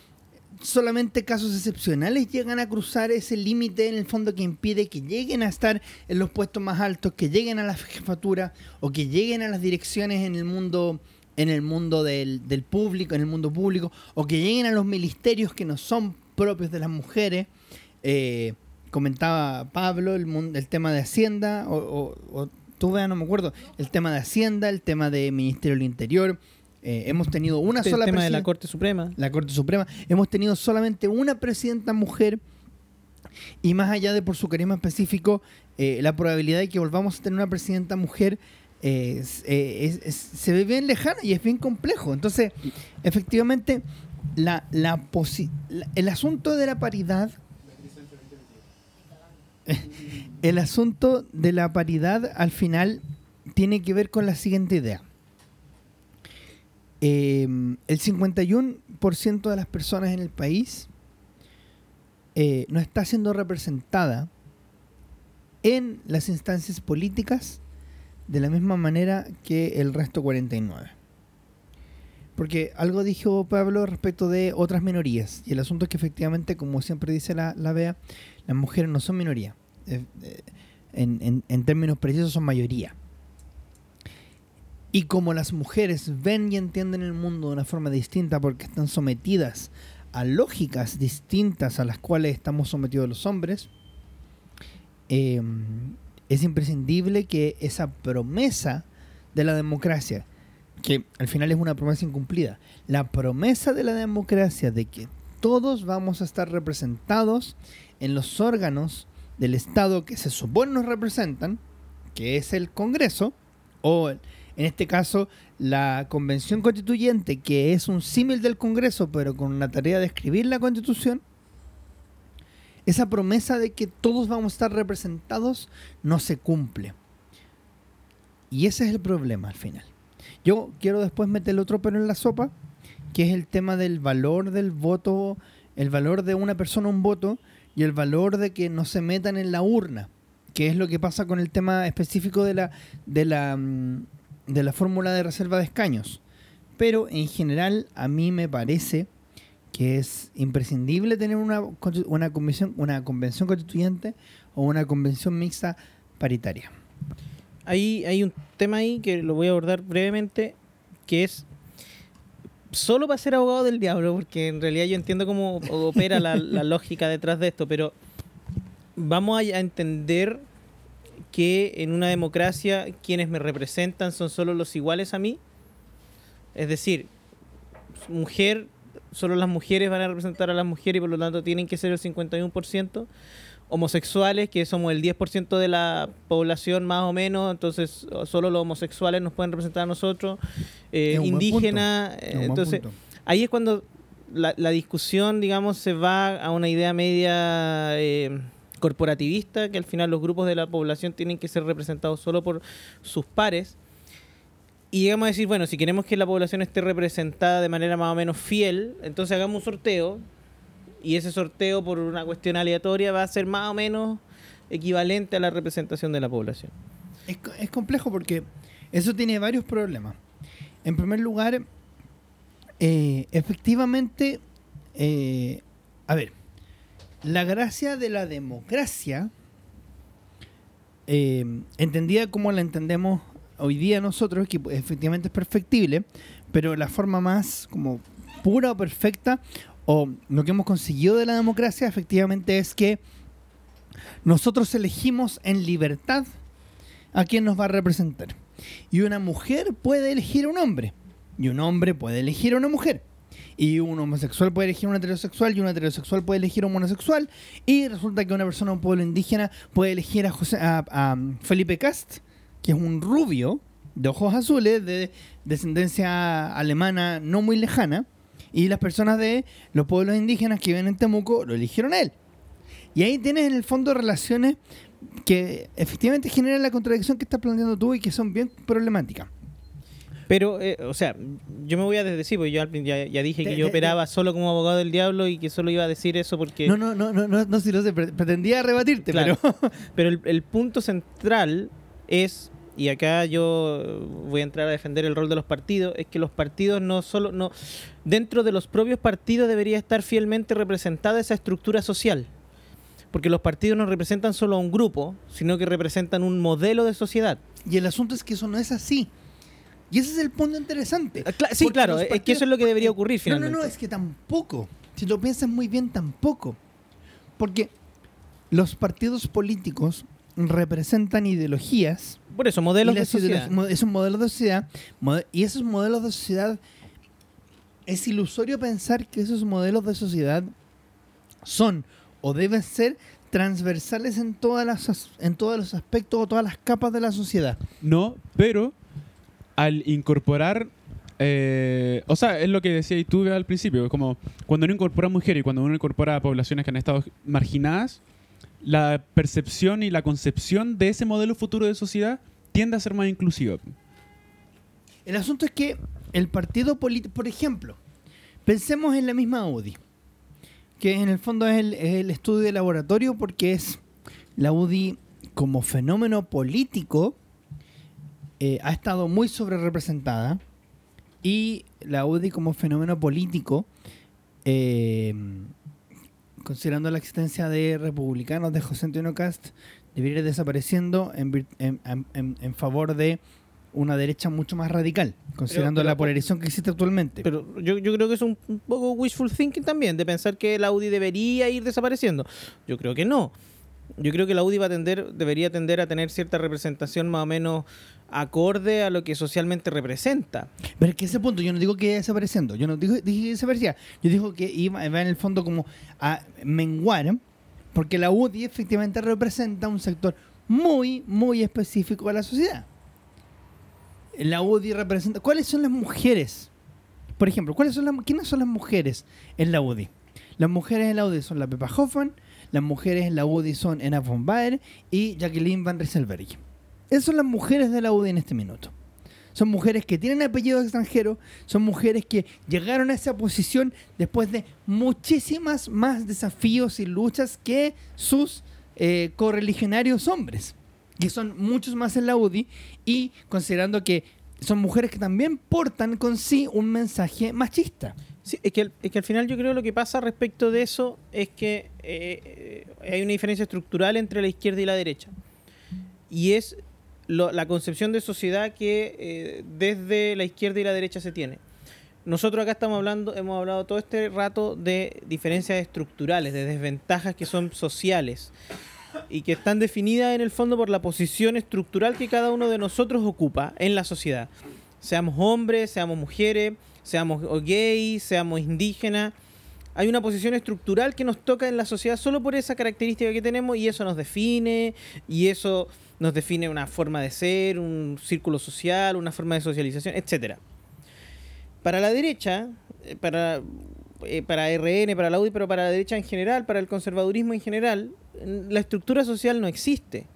solamente casos excepcionales llegan a cruzar ese límite en el fondo que impide que lleguen a estar en los puestos más altos, que lleguen a la jefatura o que lleguen a las direcciones en el mundo en el mundo del, del público, en el mundo público, o que lleguen a los ministerios que no son propios de las mujeres. Eh, comentaba Pablo el, el tema de Hacienda, o, o, o tú veas, no me acuerdo, el tema de Hacienda, el tema de Ministerio del Interior. Eh, hemos tenido una el sola tema de la Corte Suprema. la Corte Suprema. Hemos tenido solamente una presidenta mujer y más allá de por su carisma específico, eh, la probabilidad de que volvamos a tener una presidenta mujer eh, es- es- es- se ve bien lejana y es bien complejo. Entonces, efectivamente, la, la posi- la- el asunto de la paridad... El asunto de la paridad al final tiene que ver con la siguiente idea. Eh, el 51% de las personas en el país eh, no está siendo representada en las instancias políticas de la misma manera que el resto 49. Porque algo dijo Pablo respecto de otras minorías. Y el asunto es que efectivamente, como siempre dice la, la BEA, las mujeres no son minoría. Eh, en- en términos precisos son mayoría. Y como las mujeres ven y entienden el mundo de una forma distinta porque están sometidas a lógicas distintas a las cuales estamos sometidos los hombres, eh, es imprescindible que esa promesa de la democracia, que al final es una promesa incumplida, la promesa de la democracia de que todos vamos a estar representados en los órganos del Estado que se supone nos representan, que es el Congreso, o en este caso la Convención Constituyente, que es un símil del Congreso, pero con la tarea de escribir la Constitución, esa promesa de que todos vamos a estar representados no se cumple. Y ese es el problema al final. Yo quiero después meter otro pelo en la sopa, que es el tema del valor del voto, el valor de una persona un voto y el valor de que no se metan en la urna, que es lo que pasa con el tema específico de la de la mm, de la fórmula de reserva de escaños. Pero en general a mí me parece que es imprescindible tener una, una, convención, una convención constituyente o una convención mixta paritaria. Hay, hay un tema ahí que lo voy a abordar brevemente, que es solo para ser abogado del diablo, porque en realidad yo entiendo cómo opera la, la lógica detrás de esto, pero vamos a entender que en una democracia quienes me representan son solo los iguales a mí. Es decir, mujer, solo las mujeres van a representar a las mujeres y por lo tanto tienen que ser el 51% homosexuales, que somos el 10% de la población más o menos, entonces solo los homosexuales nos pueden representar a nosotros, eh, punto, eh, entonces ahí es cuando la, la discusión, digamos, se va a una idea media eh, corporativista, que al final los grupos de la población tienen que ser representados solo por sus pares. Y llegamos a decir, bueno, si queremos que la población esté representada de manera más o menos fiel, entonces hagamos un sorteo. Y ese sorteo, por una cuestión aleatoria, va a ser más o menos equivalente a la representación de la población. Es, es complejo porque eso tiene varios problemas. En primer lugar, eh, efectivamente, eh, a ver, la gracia de la democracia, eh, entendida como la entendemos hoy día nosotros, que efectivamente es perfectible, pero la forma más como pura o perfecta, o lo que hemos conseguido de la democracia, efectivamente es que nosotros elegimos en libertad a quién nos va a representar. Y una mujer puede elegir a un hombre. Y un hombre puede elegir a una mujer. Y un homosexual puede elegir un heterosexual. Y un heterosexual puede elegir un homosexual. Y resulta que una persona de un pueblo indígena puede elegir a, José- a- Felipe Cast, que es un rubio de ojos azules, de descendencia alemana no muy lejana. Y las personas de los pueblos indígenas que viven en Temuco lo eligieron él. Y ahí tienes en el fondo relaciones que efectivamente generan la contradicción que estás planteando tú y que son bien problemáticas. Pero, eh, o sea, yo me voy a desdecir, porque yo ya, ya dije Te- que yo te- operaba solo como abogado del diablo y que solo iba a decir eso porque... No, no, no, no, no, no, si lo sé, pre- pretendía rebatirte, Claro. pero Pero el, el punto central es, y acá yo voy a entrar a defender el rol de los partidos, es que los partidos no solo, no, dentro de los propios partidos debería estar fielmente representada esa estructura social. Porque los partidos no representan solo a un grupo, sino que representan un modelo de sociedad. y el asunto es que eso no es así. Y ese es el punto interesante. Ah, cla- sí, Porque claro, es que eso es lo que debería ocurrir No, no, finalmente. no, es que tampoco. Si lo piensas muy bien, tampoco. Porque los partidos políticos representan ideologías Por eso, modelos de sociedad. ideologías- mo- Es un modelo de sociedad. Y esos modelos de sociedad. Es ilusorio pensar que esos modelos de sociedad son o deben ser transversales en todas las as- en todos los aspectos o todas las capas de la sociedad. No, pero al incorporar. eh, o sea, es lo que decías tú Bea, al principio. es Como cuando uno incorpora mujeres y cuando uno incorpora poblaciones que han estado marginadas, la percepción y la concepción de ese modelo futuro de sociedad tiende a ser más inclusiva. El asunto es que el partido político, por ejemplo, pensemos en la misma UDI, que en el fondo es el, es el estudio de laboratorio porque es la UDI como fenómeno político eh, ha estado muy sobre representada y la UDI como fenómeno político, eh, considerando la existencia de republicanos de José Antonio Cast, debería ir desapareciendo en, vir- en- en- en- en favor de una derecha mucho más radical, considerando pero- la polarización que existe actualmente. Pero yo, yo creo que es un, un poco wishful thinking también, de pensar que la UDI debería ir desapareciendo. Yo creo que no. Yo creo que la UDI va a tender, debería tender a tener cierta representación más o menos acorde a lo que socialmente representa. Pero es que ese punto yo no digo que desapareciendo, yo no digo, dije que desaparecía, yo digo que iba, iba en el fondo como a menguar, porque la UDI efectivamente representa un sector muy, muy específico de la sociedad. La UDI representa... ¿Cuáles son las mujeres? Por ejemplo, ¿cuáles son las, ¿quiénes son las mujeres en la UDI? Las mujeres en la UDI son la Pepa Hoffman, las mujeres en la UDI son Ena von Baer y Jacqueline Van Rieselberg. Esas son las mujeres de la UDI en este minuto. Son mujeres que tienen apellido extranjero, son mujeres que llegaron a esa posición después de muchísimas más desafíos y luchas que sus eh, correligionarios hombres, que son muchos más en la UDI, y considerando que son mujeres que también portan con sí un mensaje machista. Sí, es que, es que al final yo creo lo que pasa respecto de eso es que eh, eh, hay una diferencia estructural entre la izquierda y la derecha. Y es la concepción de sociedad que eh, desde la izquierda y la derecha se tiene. Nosotros acá estamos hablando, hemos hablado todo este rato de diferencias estructurales, de desventajas que son sociales y que están definidas en el fondo por la posición estructural que cada uno de nosotros ocupa en la sociedad. Seamos hombres, seamos mujeres, seamos gays, seamos indígenas. Hay una posición estructural que nos toca en la sociedad solo por esa característica que tenemos y eso nos define y eso nos define una forma de ser, un círculo social, una forma de socialización, etcétera. Para la derecha, eh, para, eh, para RN, para la UDI, pero para la derecha en general, para el conservadurismo en general, la estructura social no existe.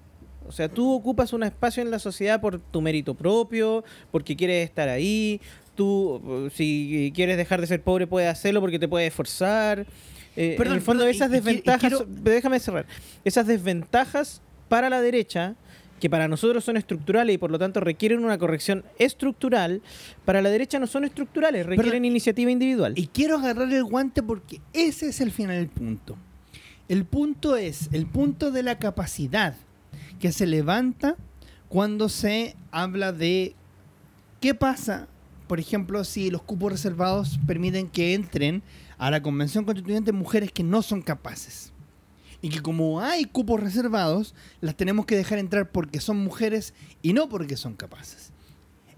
O sea, tú ocupas un espacio en la sociedad por tu mérito propio, porque quieres estar ahí. Tú, eh, si quieres dejar de ser pobre, puedes hacerlo porque te puedes esforzar. Eh, Perdón, en el fondo, esas y qui- y desventajas, quiero- déjame cerrar, esas desventajas para la derecha, que para nosotros son estructurales y por lo tanto requieren una corrección estructural, para la derecha no son estructurales, requieren Perdón, iniciativa individual. Y quiero agarrar el guante porque ese es el final del punto. El punto es el punto de la capacidad que se levanta cuando se habla de qué pasa, por ejemplo, si los cupos reservados permiten que entren a la convención constituyente mujeres que no son capaces. Y que como hay cupos reservados, las tenemos que dejar entrar porque son mujeres y no porque son capaces.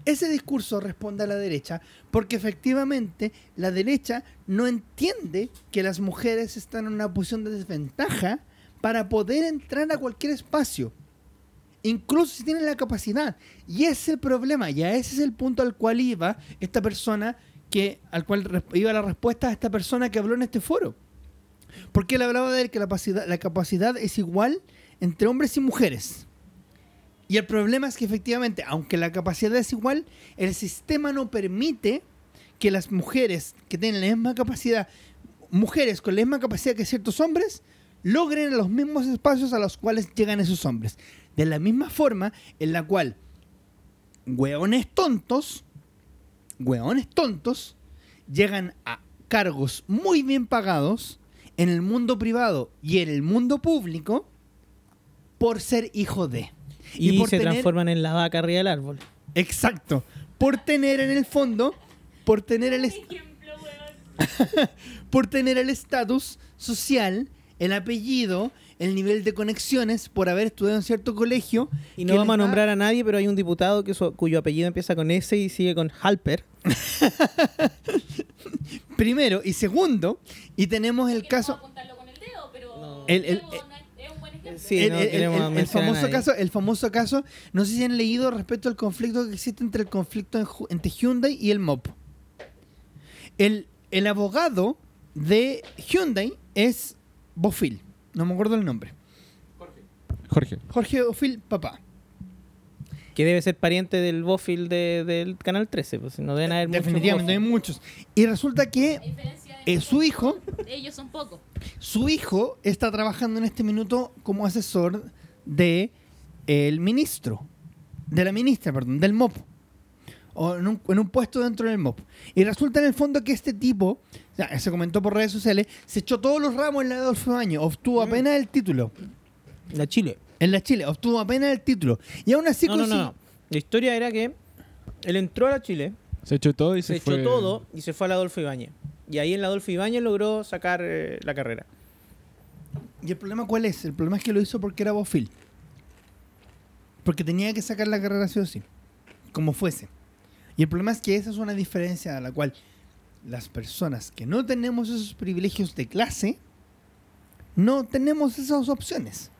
Ese discurso responde a la derecha porque efectivamente la derecha no entiende que las mujeres están en una posición de desventaja para poder entrar a cualquier espacio. Incluso si tienen la capacidad. Y ese es el problema. Y a ese es el punto al cual iba esta persona que, al cual iba la respuesta a esta persona que habló en este foro. Porque él hablaba de que la capacidad, la capacidad es igual entre hombres y mujeres. Y el problema es que efectivamente, aunque la capacidad es igual, el sistema no permite que las mujeres que tienen la misma capacidad, mujeres con la misma capacidad que ciertos hombres, logren los mismos espacios a los cuales llegan esos hombres. De la misma forma en la cual hueones tontos, hueones tontos, llegan a cargos muy bien pagados en el mundo privado y en el mundo público por ser hijo de. Y, por se tener- transforman en la vaca arriba del árbol. Exacto. Por tener en el fondo, por tener el por tener el estatus social, el apellido, el nivel de conexiones, por haber estudiado en cierto colegio. Y no vamos a nombrar a nadie, pero hay un diputado que su- cuyo apellido empieza con S y sigue con Halper. Primero y segundo, y tenemos el caso. No. El- famoso caso, el famoso caso, no sé si han leído respecto al conflicto que existe entre el conflicto en Ju- entre Hyundai y el MOP. El, el abogado de Hyundai es Bofil, no me acuerdo el nombre. Jorge. Jorge Bofil, papá. Que debe ser pariente del Bofil de- del Canal 13, pues no deben haber muchos Definitivamente hay Bofil. muchos. Y resulta que eh, su hijo, Ellos son pocos. su hijo está trabajando en este minuto como asesor de el ministro, de la ministra, perdón, del MOP, o en un, en un puesto dentro del MOP. Y resulta en el fondo que este tipo, ya, se comentó por redes sociales, se echó todos los ramos en la de Adolfo Baño, obtuvo Mm. apenas el título. La Chile. En la Chile, obtuvo apenas el título. Y aún así No, no, no. La historia era que él entró a la Chile, Se echó todo y se, se, fue. echó todo y se fue a la Adolfo Ibáñez. Y ahí en la Adolfo Ibáñez logró sacar eh, la carrera. ¿Y el problema cuál es? El problema es que lo hizo porque era bofil. Porque tenía que sacar la carrera sí o sí. Como fuese. Y el problema es que esa es una diferencia a la cual las personas que no tenemos esos privilegios de clase, no tenemos esas opciones.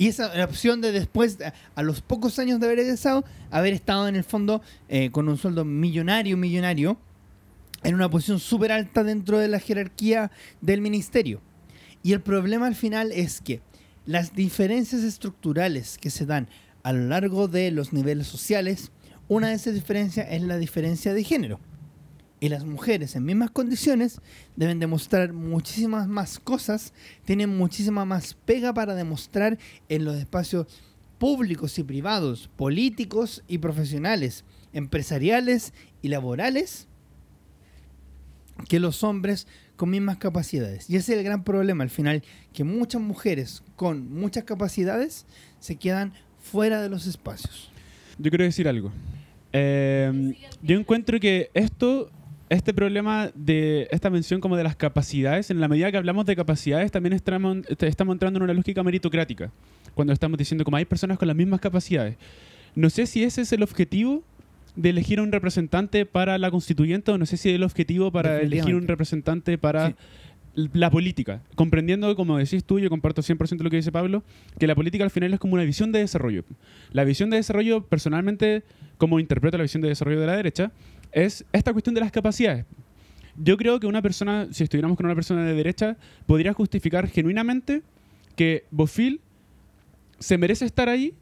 Y esa opción de después, a- a los pocos años de haber egresado, haber estado en el fondo eh, con un sueldo millonario, millonario, en una posición súper alta dentro de la jerarquía del ministerio. Y el problema al final es que las diferencias estructurales que se dan a lo largo de los niveles sociales, una de esas diferencias es la diferencia de género. Y las mujeres en mismas condiciones deben demostrar muchísimas más cosas, tienen muchísima más pega para demostrar en los espacios públicos y privados, políticos y profesionales, empresariales y laborales, que los hombres con mismas capacidades. Y ese es el gran problema al final, que muchas mujeres con muchas capacidades se quedan fuera de los espacios. Yo quiero decir algo. Eh, yo encuentro que esto, este problema de esta mención como de las capacidades, en la medida que hablamos de capacidades, también estamos, estamos entrando en una lógica meritocrática. Cuando estamos diciendo como hay personas con las mismas capacidades. No sé si ese es el objetivo de elegir un representante para la constituyente o no sé si es el objetivo para elegir un representante para Sí. la política. Comprendiendo, como decís tú, yo comparto 100% lo que dice Pablo, que la política al final es como una visión de desarrollo. La visión de desarrollo, personalmente, como interpreto la visión de desarrollo de la derecha, es esta cuestión de las capacidades. Yo creo que una persona, si estuviéramos con una persona de derecha, podría justificar genuinamente que Bofil se merece estar ahí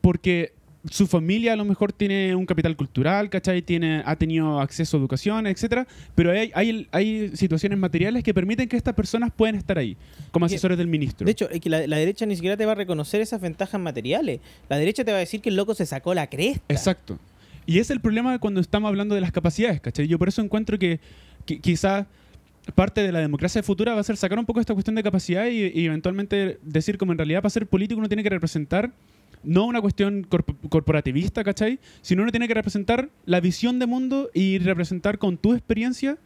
porque su familia a lo mejor tiene un capital cultural, ¿cachai? Tiene, ha tenido acceso a educación, etcétera, pero hay, hay, hay situaciones materiales que permiten que estas personas puedan estar ahí, como asesores del ministro. De hecho, es que la, la derecha ni siquiera te va a reconocer esas ventajas materiales. La derecha te va a decir que el loco se sacó la cresta. Exacto. Y es el problema cuando estamos hablando de las capacidades, ¿cachai? Yo por eso encuentro que, que quizá parte de la democracia futura va a ser sacar un poco esta cuestión de capacidad y, y eventualmente decir como en realidad para ser político uno tiene que representar no una cuestión corp- corporativista, ¿cachai? Sino uno tiene que representar la visión de mundo y representar con tu experiencia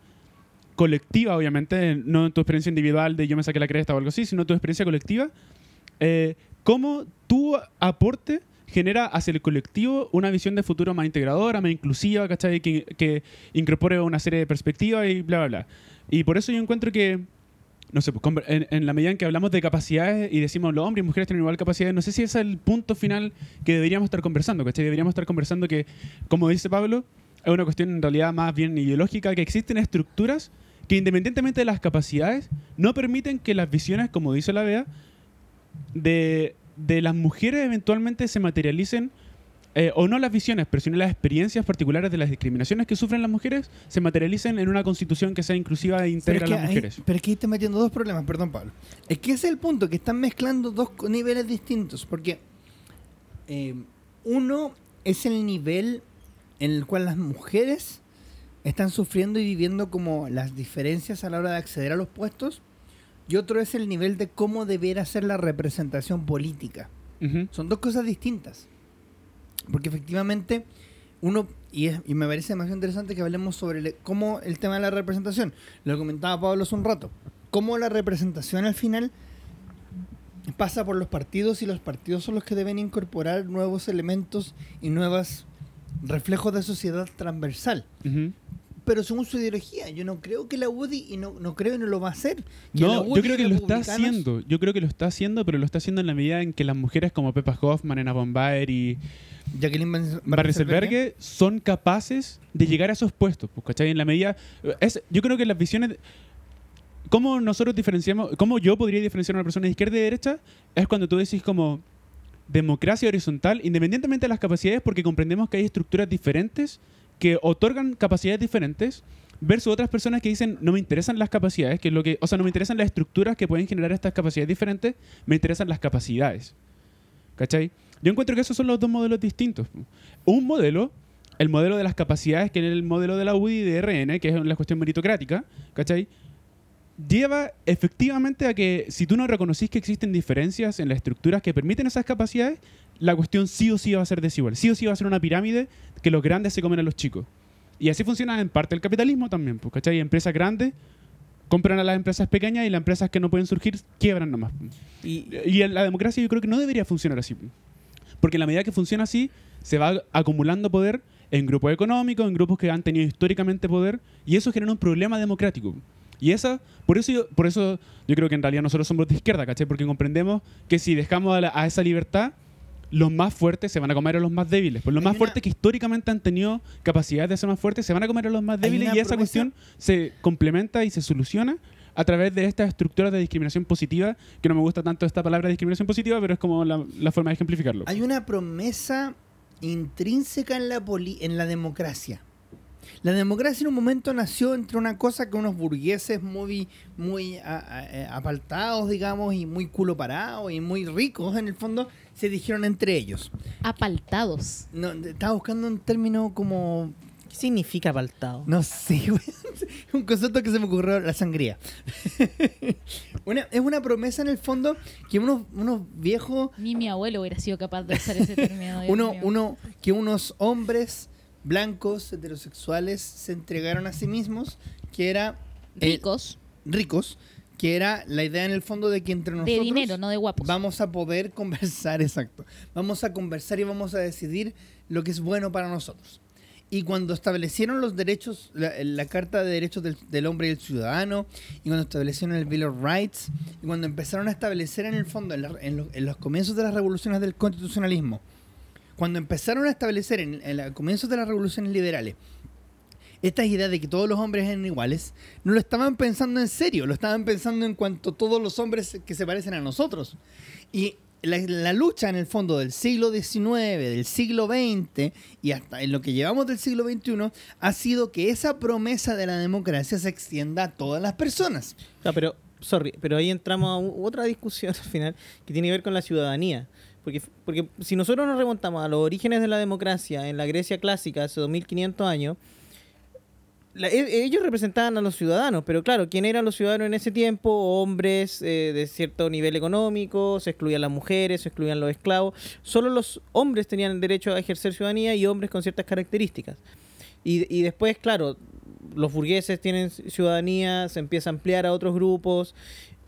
colectiva, obviamente, no tu experiencia individual de yo me saqué la cresta o algo así, sino tu experiencia colectiva, eh, cómo tu aporte genera hacia el colectivo una visión de futuro más integradora, más inclusiva, ¿cachai? Que, que incorpore una serie de perspectivas y bla, bla, bla. Y por eso yo encuentro que, no sé, pues, en, en la medida en que hablamos de capacidades y decimos los hombres y mujeres tienen igual capacidades, no sé si ese es el punto final que deberíamos estar conversando, ¿cachai? Deberíamos estar conversando que, como dice Pablo, es una cuestión en realidad más bien ideológica, que existen estructuras que independientemente de las capacidades, no permiten que las visiones, como dice la Bea, de, de las mujeres eventualmente se materialicen, eh, o no las visiones, pero sino las experiencias particulares de las discriminaciones que sufren las mujeres, se materialicen en una constitución que sea inclusiva e integra a las mujeres. pero es que ahí estás metiendo dos problemas, perdón Pablo. Es que ese es el punto, que están mezclando dos niveles distintos, porque eh, uno es el nivel en el cual las mujeres están sufriendo y viviendo como las diferencias a la hora de acceder a los puestos, y otro es el nivel de cómo debiera ser la representación política. Son dos cosas distintas. Porque efectivamente, uno, y, es- y me parece demasiado interesante que hablemos sobre el- cómo el tema de la representación, lo comentaba Pablo hace un rato, cómo la representación al final pasa por los partidos y los partidos son los que deben incorporar nuevos elementos y nuevos reflejos de sociedad transversal. Ujú. Pero según su ideología, yo no creo que la UDI, y no, no creo y no lo va a hacer. que No, UDI yo creo que lo está haciendo. Yo creo que lo está haciendo, pero lo está haciendo en la medida en que las mujeres como Pepa Hoffman, Ena Bombaer y Jacqueline Rieselberghe son capaces de llegar a esos puestos, pues, ¿cachai? En la medida... Es, yo creo que las visiones... ¿Cómo nosotros diferenciamos... ¿Cómo yo podría diferenciar a una persona de izquierda y de derecha? Es cuando tú decís como democracia horizontal, independientemente de las capacidades, porque comprendemos que hay estructuras diferentes que otorgan capacidades diferentes versus otras personas que dicen no me interesan las capacidades, que es lo que, o sea, no me interesan las estructuras que pueden generar estas capacidades diferentes, me interesan las capacidades. ¿Cachai? Yo encuentro que esos son los dos modelos distintos. Un modelo, el modelo de las capacidades, que es el modelo de la UDI y de RN, que es la cuestión meritocrática, ¿cachai? Lleva efectivamente a que si tú no reconocís que existen diferencias en las estructuras que permiten esas capacidades, la cuestión sí o sí va a ser desigual. Sí o sí va a ser una pirámide que los grandes se comen a los chicos. Y así funciona en parte el capitalismo también, pues, ¿cachai? Empresas grandes compran a las empresas pequeñas y las empresas que no pueden surgir quiebran nomás. Y, Y en la democracia yo creo que no debería funcionar así. Porque en la medida que funciona así, se va acumulando poder en grupos económicos, en grupos que han tenido históricamente poder, y eso genera un problema democrático. Y esa, por eso, yo, por eso yo creo que en realidad nosotros somos de izquierda, ¿cachai? Porque comprendemos que si dejamos a, la- a esa libertad, los más fuertes se van a comer a los más débiles. Pues los Hay más una- fuertes que históricamente han tenido capacidad de ser más fuertes se van a comer a los más débiles y esa promesa- cuestión se complementa y se soluciona a través de estas estructuras de discriminación positiva, que no me gusta tanto esta palabra discriminación positiva, pero es como la, la forma de ejemplificarlo. Hay una promesa intrínseca en la, poli- en la democracia. La democracia en un momento nació entre una cosa que unos burgueses muy, muy a- a- eh, apaltados, digamos, y muy culo parados y muy ricos, en el fondo, se dijeron entre ellos. Apaltados. No, estaba buscando un término como ¿Qué significa paltado? No sé, un concepto que se me ocurrió, la sangría. Una- es una promesa en el fondo que unos, unos viejos, Ni mi abuelo hubiera sido capaz de usar ese término. Uno, uno, que unos hombres blancos, heterosexuales, se entregaron a sí mismos, que era eh, Ricos, ricos, que era la idea en el fondo de que entre nosotros de dinero, no de guapos. vamos a poder conversar, exacto. Vamos a conversar y vamos a decidir lo que es bueno para nosotros. Y cuando establecieron los derechos, la, la Carta de Derechos del, del Hombre y el Ciudadano, y cuando establecieron el Bill of Rights, y cuando empezaron a establecer en el fondo, en, la- en lo- en los comienzos de las revoluciones del constitucionalismo, cuando empezaron a establecer en, en los comienzos de las revoluciones liberales, estas ideas de que todos los hombres eran iguales, no lo estaban pensando en serio, lo estaban pensando en cuanto todos los hombres que se parecen a nosotros. Y la, lucha en el fondo del siglo XIX, del siglo XX y hasta en lo que llevamos del siglo XXI ha sido que esa promesa de la democracia se extienda a todas las personas. No, pero, sorry, pero ahí entramos a otra discusión al final que tiene que ver con la ciudadanía. Porque, porque si nosotros nos remontamos a los orígenes de la democracia en la Grecia clásica hace 2500 años, e- ellos representaban a los ciudadanos, pero claro, ¿quién eran los ciudadanos en ese tiempo? Hombres eh, de cierto nivel económico, se excluían las mujeres, se excluían los esclavos. Solo los hombres tenían el derecho a ejercer ciudadanía y hombres con ciertas características. Y, y después, claro, los burgueses tienen ciudadanía, se empieza a ampliar a otros grupos.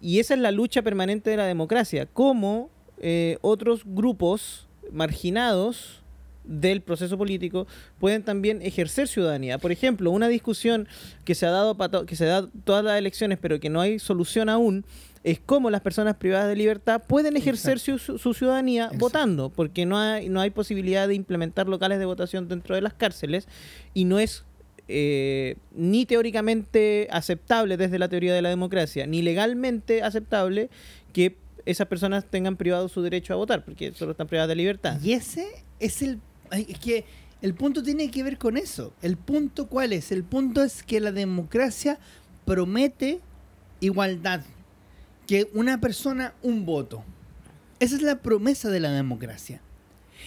Y esa es la lucha permanente de la democracia. Cómo eh, otros grupos marginados del proceso político pueden también ejercer ciudadanía. Por ejemplo, una discusión que se ha dado pa to- que se da todas las elecciones, pero que no hay solución aún, es cómo las personas privadas de libertad pueden ejercer su, su- su ciudadanía Exacto. votando, porque no hay, no hay posibilidad de implementar locales de votación dentro de las cárceles y no es eh, ni teóricamente aceptable desde la teoría de la democracia, ni legalmente aceptable que esas personas tengan privado su derecho a votar, porque solo están privadas de libertad. Y ese es el... Es que el punto tiene que ver con eso. ¿El punto cuál es? El punto es que la democracia promete igualdad. Que una persona, un voto. Esa es la promesa de la democracia.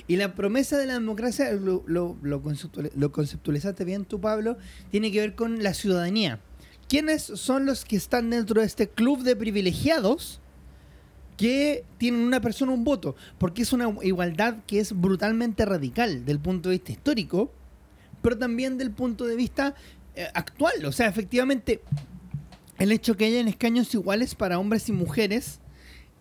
Y la promesa de la democracia, lo, lo conceptualizaste bien tú, Pablo, tiene que ver con la ciudadanía. ¿Quiénes son los que están dentro de este club de privilegiados que tienen una persona un voto? Porque es una igualdad que es brutalmente radical del punto de vista histórico, pero también del punto de vista eh, actual. O sea, efectivamente, el hecho que hayan escaños iguales para hombres y mujeres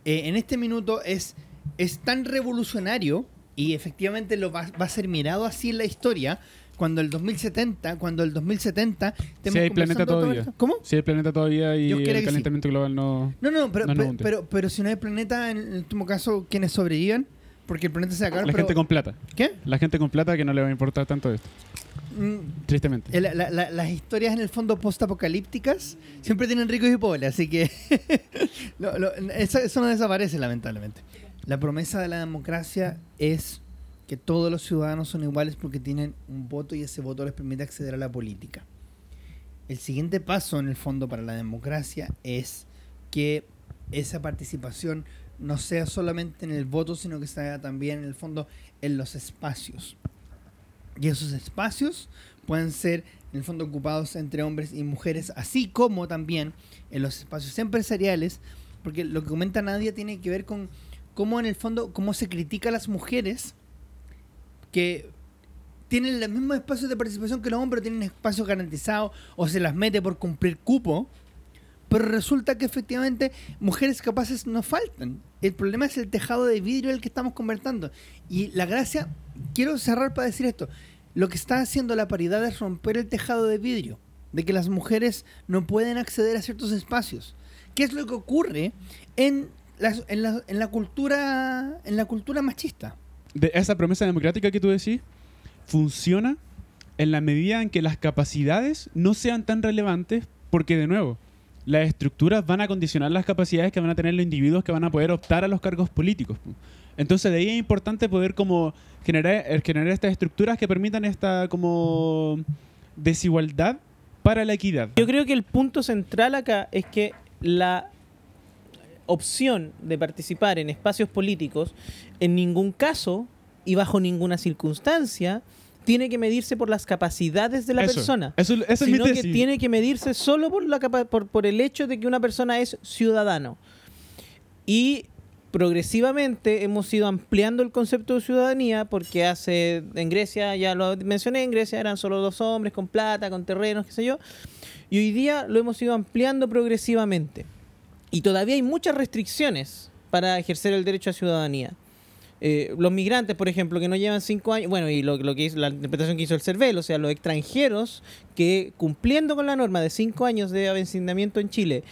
eh, en este minuto es, es tan revolucionario y efectivamente lo va, va a ser mirado así en la historia cuando el 2070, cuando el 2070 Si hay planeta todo todavía. esto- ¿Cómo? Si el planeta todavía y el sí. calentamiento global no... No, no, pero, No, pero, pero, pero si no hay planeta, en el último caso, ¿quiénes sobrevivan? Porque el planeta se va a acabar. La pero- gente con plata. ¿Qué? La gente con plata que no le va a importar tanto esto. Mm, Tristemente. La- la- la- las historias en el fondo post-apocalípticas siempre tienen ricos y pobres, así que lo- lo- eso, eso no desaparece lamentablemente. La promesa de la democracia es que todos los ciudadanos son iguales porque tienen un voto y ese voto les permite acceder a la política. El siguiente paso en el fondo para la democracia es que esa participación no sea solamente en el voto, sino que sea también en el fondo en los espacios. Y esos espacios pueden ser en el fondo ocupados entre hombres y mujeres, así como también en los espacios empresariales, porque lo que comenta Nadia tiene que ver con cómo en el fondo, cómo se critica a las mujeres que tienen los mismos espacios de participación que los hombres, tienen espacios garantizados o se las mete por cumplir cupo, pero resulta que efectivamente mujeres capaces no faltan. El problema es el tejado de vidrio del que estamos conversando. Y la gracia, quiero cerrar para decir esto, lo que está haciendo la paridad es romper el tejado de vidrio, de que las mujeres no pueden acceder a ciertos espacios. ¿Qué es lo que ocurre en la, cultura en la cultura machista? De esa promesa democrática que tú decís funciona en la medida en que las capacidades no sean tan relevantes porque de nuevo las estructuras van a condicionar las capacidades que van a tener los individuos que van a poder optar a los cargos políticos. po. Entonces de ahí es importante poder como generar, eh, generar estas estructuras que permitan esta como desigualdad para la equidad. Yo creo que el punto central acá es que la opción de participar en espacios políticos en ningún caso y bajo ninguna circunstancia tiene que medirse por las capacidades de la Eso, persona, Eso, esa es mi sino que tiene que medirse solo por, la capa- por, por el hecho de que una persona es ciudadano. Y progresivamente hemos ido ampliando el concepto de ciudadanía porque hace en Grecia, ya lo mencioné, en Grecia eran solo dos hombres con plata, con terrenos, qué sé yo. Y hoy día lo hemos ido ampliando progresivamente. Y todavía hay muchas restricciones para ejercer el derecho a ciudadanía. Eh, los migrantes, por ejemplo, que no llevan cinco años, bueno, y lo, lo que hizo, la interpretación que hizo el CERVEL, o sea, los extranjeros que cumpliendo con la norma de cinco años de avecinamiento en Chile,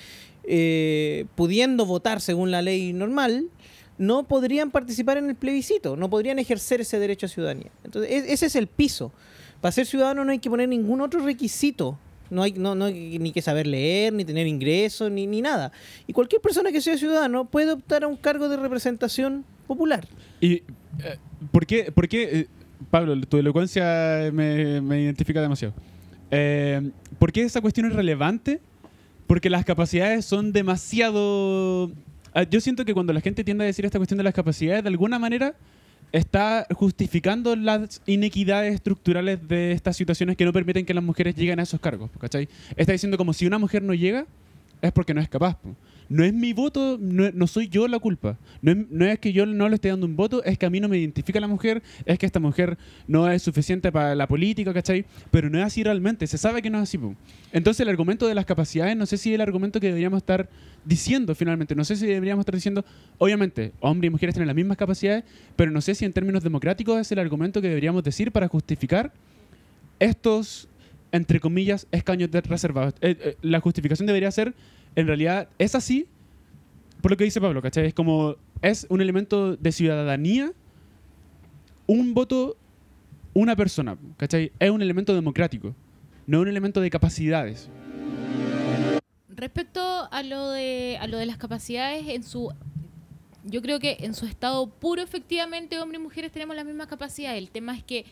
eh, pudiendo votar según la ley normal, no podrían participar en el plebiscito, no podrían ejercer ese derecho a ciudadanía. Entonces, e- ese es el piso. Para ser ciudadano no hay que poner ningún otro requisito. No hay, no, no hay ni que saber leer, ni tener ingresos, ni, ni nada. Y cualquier persona que sea ciudadano puede optar a un cargo de representación popular. ¿Y eh, por qué, por qué, eh, Pablo, tu elocuencia me, me identifica demasiado? Eh, ¿Por qué esa cuestión es relevante? Porque las capacidades son demasiado... Ah, Yo siento que cuando la gente tiende a decir esta cuestión de las capacidades, de alguna manera está justificando las inequidades estructurales de estas situaciones que no permiten que las mujeres lleguen a esos cargos, ¿cachai? Está diciendo como si una mujer no llega, es porque no es capaz. No es mi voto, no, no soy yo la culpa. No es, no es que yo no le esté dando un voto, es que a mí no me identifica la mujer, es que esta mujer no es suficiente para la política, ¿cachai? Pero no es así realmente, se sabe que no es así. Entonces el argumento de las capacidades, no sé si es el argumento que deberíamos estar diciendo finalmente, no sé si deberíamos estar diciendo, obviamente, hombres y mujeres tienen las mismas capacidades, pero no sé si en términos democráticos es el argumento que deberíamos decir para justificar estos, entre comillas, escaños reservados. Eh, eh, la justificación debería ser, en realidad, es así, por lo que dice Pablo, ¿cachai? Es como, es un elemento de ciudadanía, un voto, una persona, ¿cachai? Es un elemento democrático, no un elemento de capacidades. Respecto a lo de a lo de las capacidades en su yo creo que en su estado puro efectivamente hombres y mujeres tenemos las mismas capacidades. El tema es que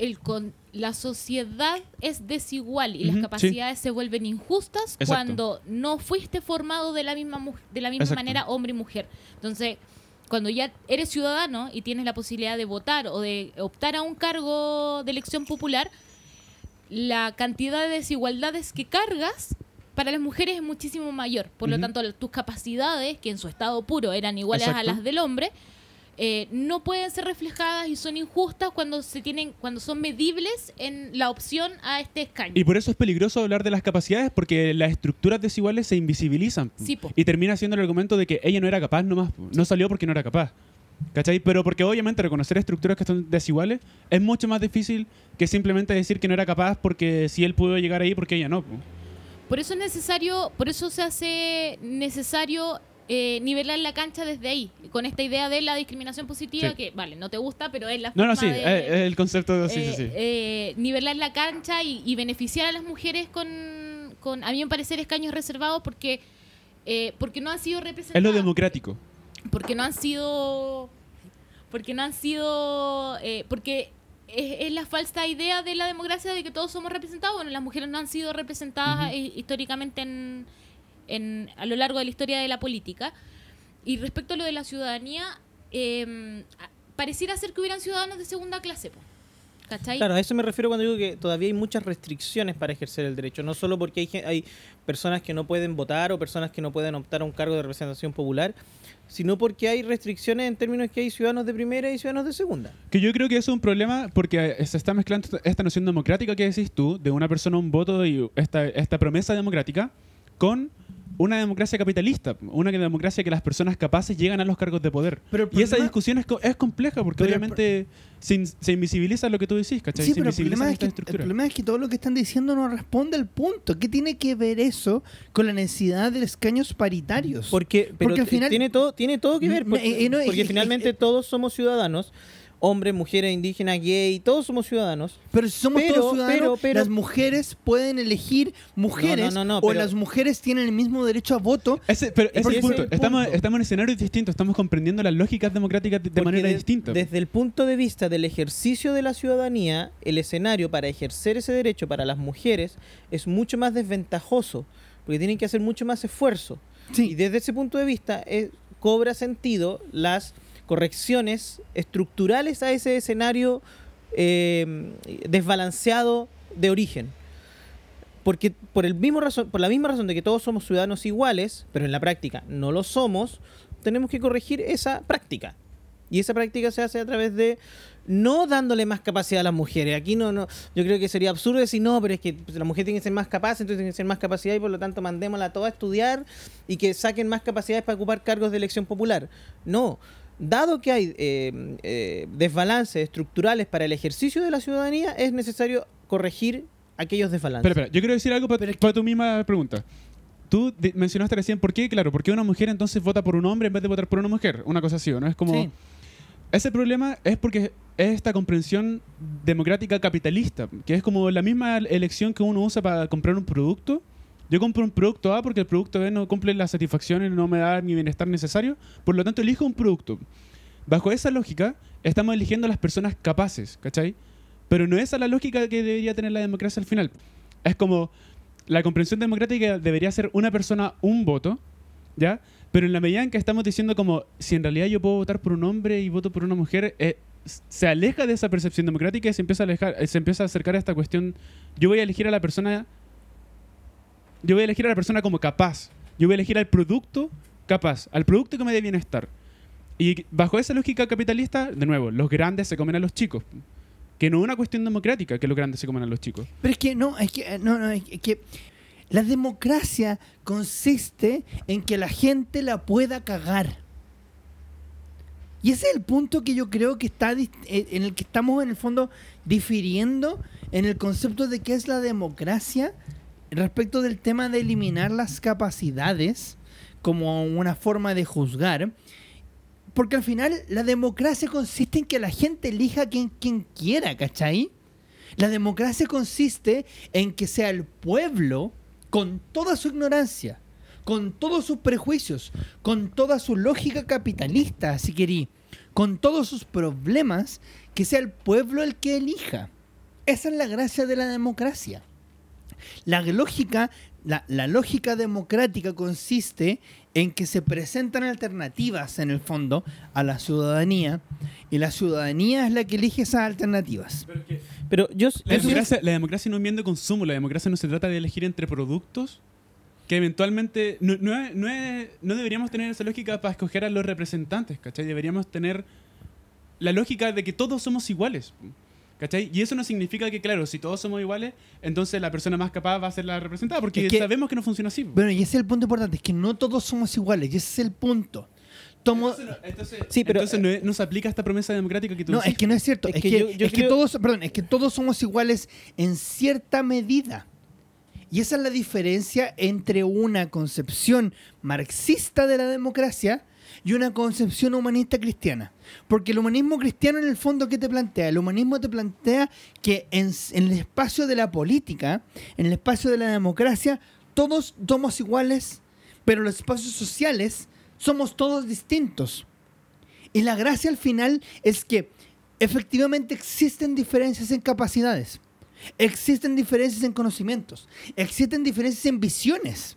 el con la sociedad es desigual y las sí. capacidades se vuelven injustas Exacto. cuando no fuiste formado de la misma de la misma Exacto. manera hombre y mujer. Entonces, cuando ya eres ciudadano y tienes la posibilidad de votar o de optar a un cargo de elección popular, la cantidad de desigualdades que cargas para las mujeres es muchísimo mayor. Por lo tanto, tus capacidades, que en su estado puro eran iguales a las del hombre, eh, no pueden ser reflejadas y son injustas cuando se tienen, cuando son medibles en la opción a este escaño. Y por eso es peligroso hablar de las capacidades, porque las estructuras desiguales se invisibilizan. Sí. Y termina siendo el argumento de que ella no era capaz nomás, no salió porque no era capaz. ¿Cachai? Pero porque obviamente reconocer estructuras que son desiguales es mucho más difícil que simplemente decir que no era capaz porque si él pudo llegar ahí, porque ella no. po. Por eso es necesario, por eso se hace necesario eh, nivelar la cancha desde ahí, con esta idea de la discriminación positiva, Sí. que vale, no te gusta, pero es la No, forma no, sí, de, es, es el concepto, sí, eh, sí, sí. eh, nivelar la cancha y, y beneficiar a las mujeres con, con, a mí me parecer, escaños reservados porque, eh, porque no han sido representadas. Es lo democrático. porque no han sido porque no han sido eh, porque es, es la falsa idea de la democracia de que todos somos representados bueno las mujeres no han sido representadas eh, históricamente en, en- a lo largo de la historia de la política y respecto a lo de la ciudadanía, eh, a- pareciera ser que hubieran ciudadanos de segunda clase. po. ¿Cachai? Claro, a eso me refiero cuando digo que todavía hay muchas restricciones para ejercer el derecho, no solo porque hay, hay personas que no pueden votar o personas que no pueden optar a un cargo de representación popular, sino porque hay restricciones en términos que hay ciudadanos de primera y ciudadanos de segunda. Que yo creo que eso es un problema porque se está mezclando esta- esta noción democrática que decís tú, de una persona un voto y esta, esta promesa democrática, con una democracia capitalista, una democracia que las personas capaces llegan a los cargos de poder. Pero y esa discusión es, co- es compleja porque obviamente se, in- se invisibiliza lo que tú decís, ¿cachai? Sí, se pero el problema, es que, el problema es que todo lo que están diciendo no responde al punto. ¿Qué tiene que ver eso con la necesidad de escaños paritarios? Porque, pero Porque al final- tiene, todo, tiene todo que ver, porque, eh, eh, no, porque eh, finalmente eh, todos somos ciudadanos, hombres, mujeres, indígenas, gay, todos somos ciudadanos. Pero si somos Pero, todos ciudadanos, pero, pero- las mujeres pueden elegir mujeres No, no, no, no, o pero- las mujeres tienen el mismo derecho a voto. Ese, pero ese es Porque el ese punto. es el Estamos, punto. estamos en escenarios distintos, estamos comprendiendo las lógicas democráticas de, manera de- distinta. Desde el punto de vista del ejercicio de la ciudadanía, el escenario para ejercer ese derecho para las mujeres es mucho más desventajoso, porque tienen que hacer mucho más esfuerzo. Y Sí, desde ese punto de vista eh, cobra sentido las correcciones estructurales a ese escenario eh, desbalanceado de origen. Porque por, el mismo razón, por la misma razón de que todos somos ciudadanos iguales, pero en la práctica no lo somos, tenemos que corregir esa práctica. Y esa práctica se hace a través de no dándole más capacidad a las mujeres. Aquí no, no, yo creo que sería absurdo decir no, pero es que pues, la mujer tiene que ser más capaz, entonces tiene que ser más capacidad y por lo tanto mandémosla toda a estudiar y que saquen más capacidades para ocupar cargos de elección popular. No. Dado que hay eh, eh, desbalances estructurales para el ejercicio de la ciudadanía, es necesario corregir aquellos desbalances. Espera, espera, yo quiero decir algo para Pero es que- tu misma pregunta. Tú mencionaste recién, ¿por qué? Claro, ¿por qué una mujer entonces vota por un hombre en vez de votar por una mujer? Una cosa así, ¿o ¿no? Es como... sí. Ese problema es porque es esta comprensión democrática capitalista, que es como la misma elección que uno usa para comprar un producto. Yo compro un producto A porque el producto B no cumple las satisfacciones, no me da mi bienestar necesario, por lo tanto elijo un producto. Bajo esa lógica, estamos eligiendo a las personas capaces, ¿cachai? Pero no es esa la lógica que debería tener la democracia al final. Es como la comprensión democrática debería ser una persona, un voto, ¿ya? Pero en la medida en que estamos diciendo como si en realidad yo puedo votar por un hombre y voto por una mujer, eh, se aleja de esa percepción democrática y se empieza a alejar, se empieza a acercar a esta cuestión. Yo voy a elegir a la persona, yo voy a elegir a la persona como capaz. Yo voy a elegir al producto capaz, al producto que me dé bienestar. Y bajo esa lógica capitalista, de nuevo, los grandes se comen a los chicos. Que no es una cuestión democrática que los grandes se comen a los chicos. Pero es que no, es que, eh, no, no, es que la democracia consiste en que la gente la pueda cagar. Y ese es el punto que yo creo que está eh, en el que estamos en el fondo difiriendo en el concepto de qué es la democracia respecto del tema de eliminar las capacidades como una forma de juzgar. Porque al final la democracia consiste en que la gente elija quien, quien quiera, ¿cachai? La democracia consiste en que sea el pueblo, con toda su ignorancia, con todos sus prejuicios, con toda su lógica capitalista, si querí, con todos sus problemas, que sea el pueblo el que elija. Esa es la gracia de la democracia. La lógica, la, la lógica democrática consiste en que se presentan alternativas en el fondo a la ciudadanía y la ciudadanía es la que elige esas alternativas. Pero yo... La yo- democracia, la democracia no es un bien de consumo, la democracia no se trata de elegir entre productos que eventualmente no, no, no, es- no deberíamos tener esa lógica para escoger a los representantes, ¿cachai? Deberíamos tener la lógica de que todos somos iguales, ¿cachai? Y eso no significa que, claro, si todos somos iguales, entonces la persona más capaz va a ser la representada, porque Es que- sabemos que no funciona así. Bueno, y ese es el punto importante, es que no todos somos iguales, y ese es el punto. Tomo, Entonces, no, entonces, Sí, pero- entonces no, se aplica esta promesa democrática que tú no, decís. es que no es cierto, Es es, que que, yo- yo es que creo- todos, perdón, es que todos somos iguales en cierta medida. Y esa es la diferencia entre una concepción marxista de la democracia y una concepción humanista cristiana. Porque el humanismo cristiano en el fondo, ¿qué te plantea? El humanismo te plantea que en, en el espacio de la política, en el espacio de la democracia, todos somos iguales, pero en los espacios sociales somos todos distintos. Y la gracia al final es que efectivamente existen diferencias en capacidades, existen diferencias en conocimientos, existen diferencias en visiones.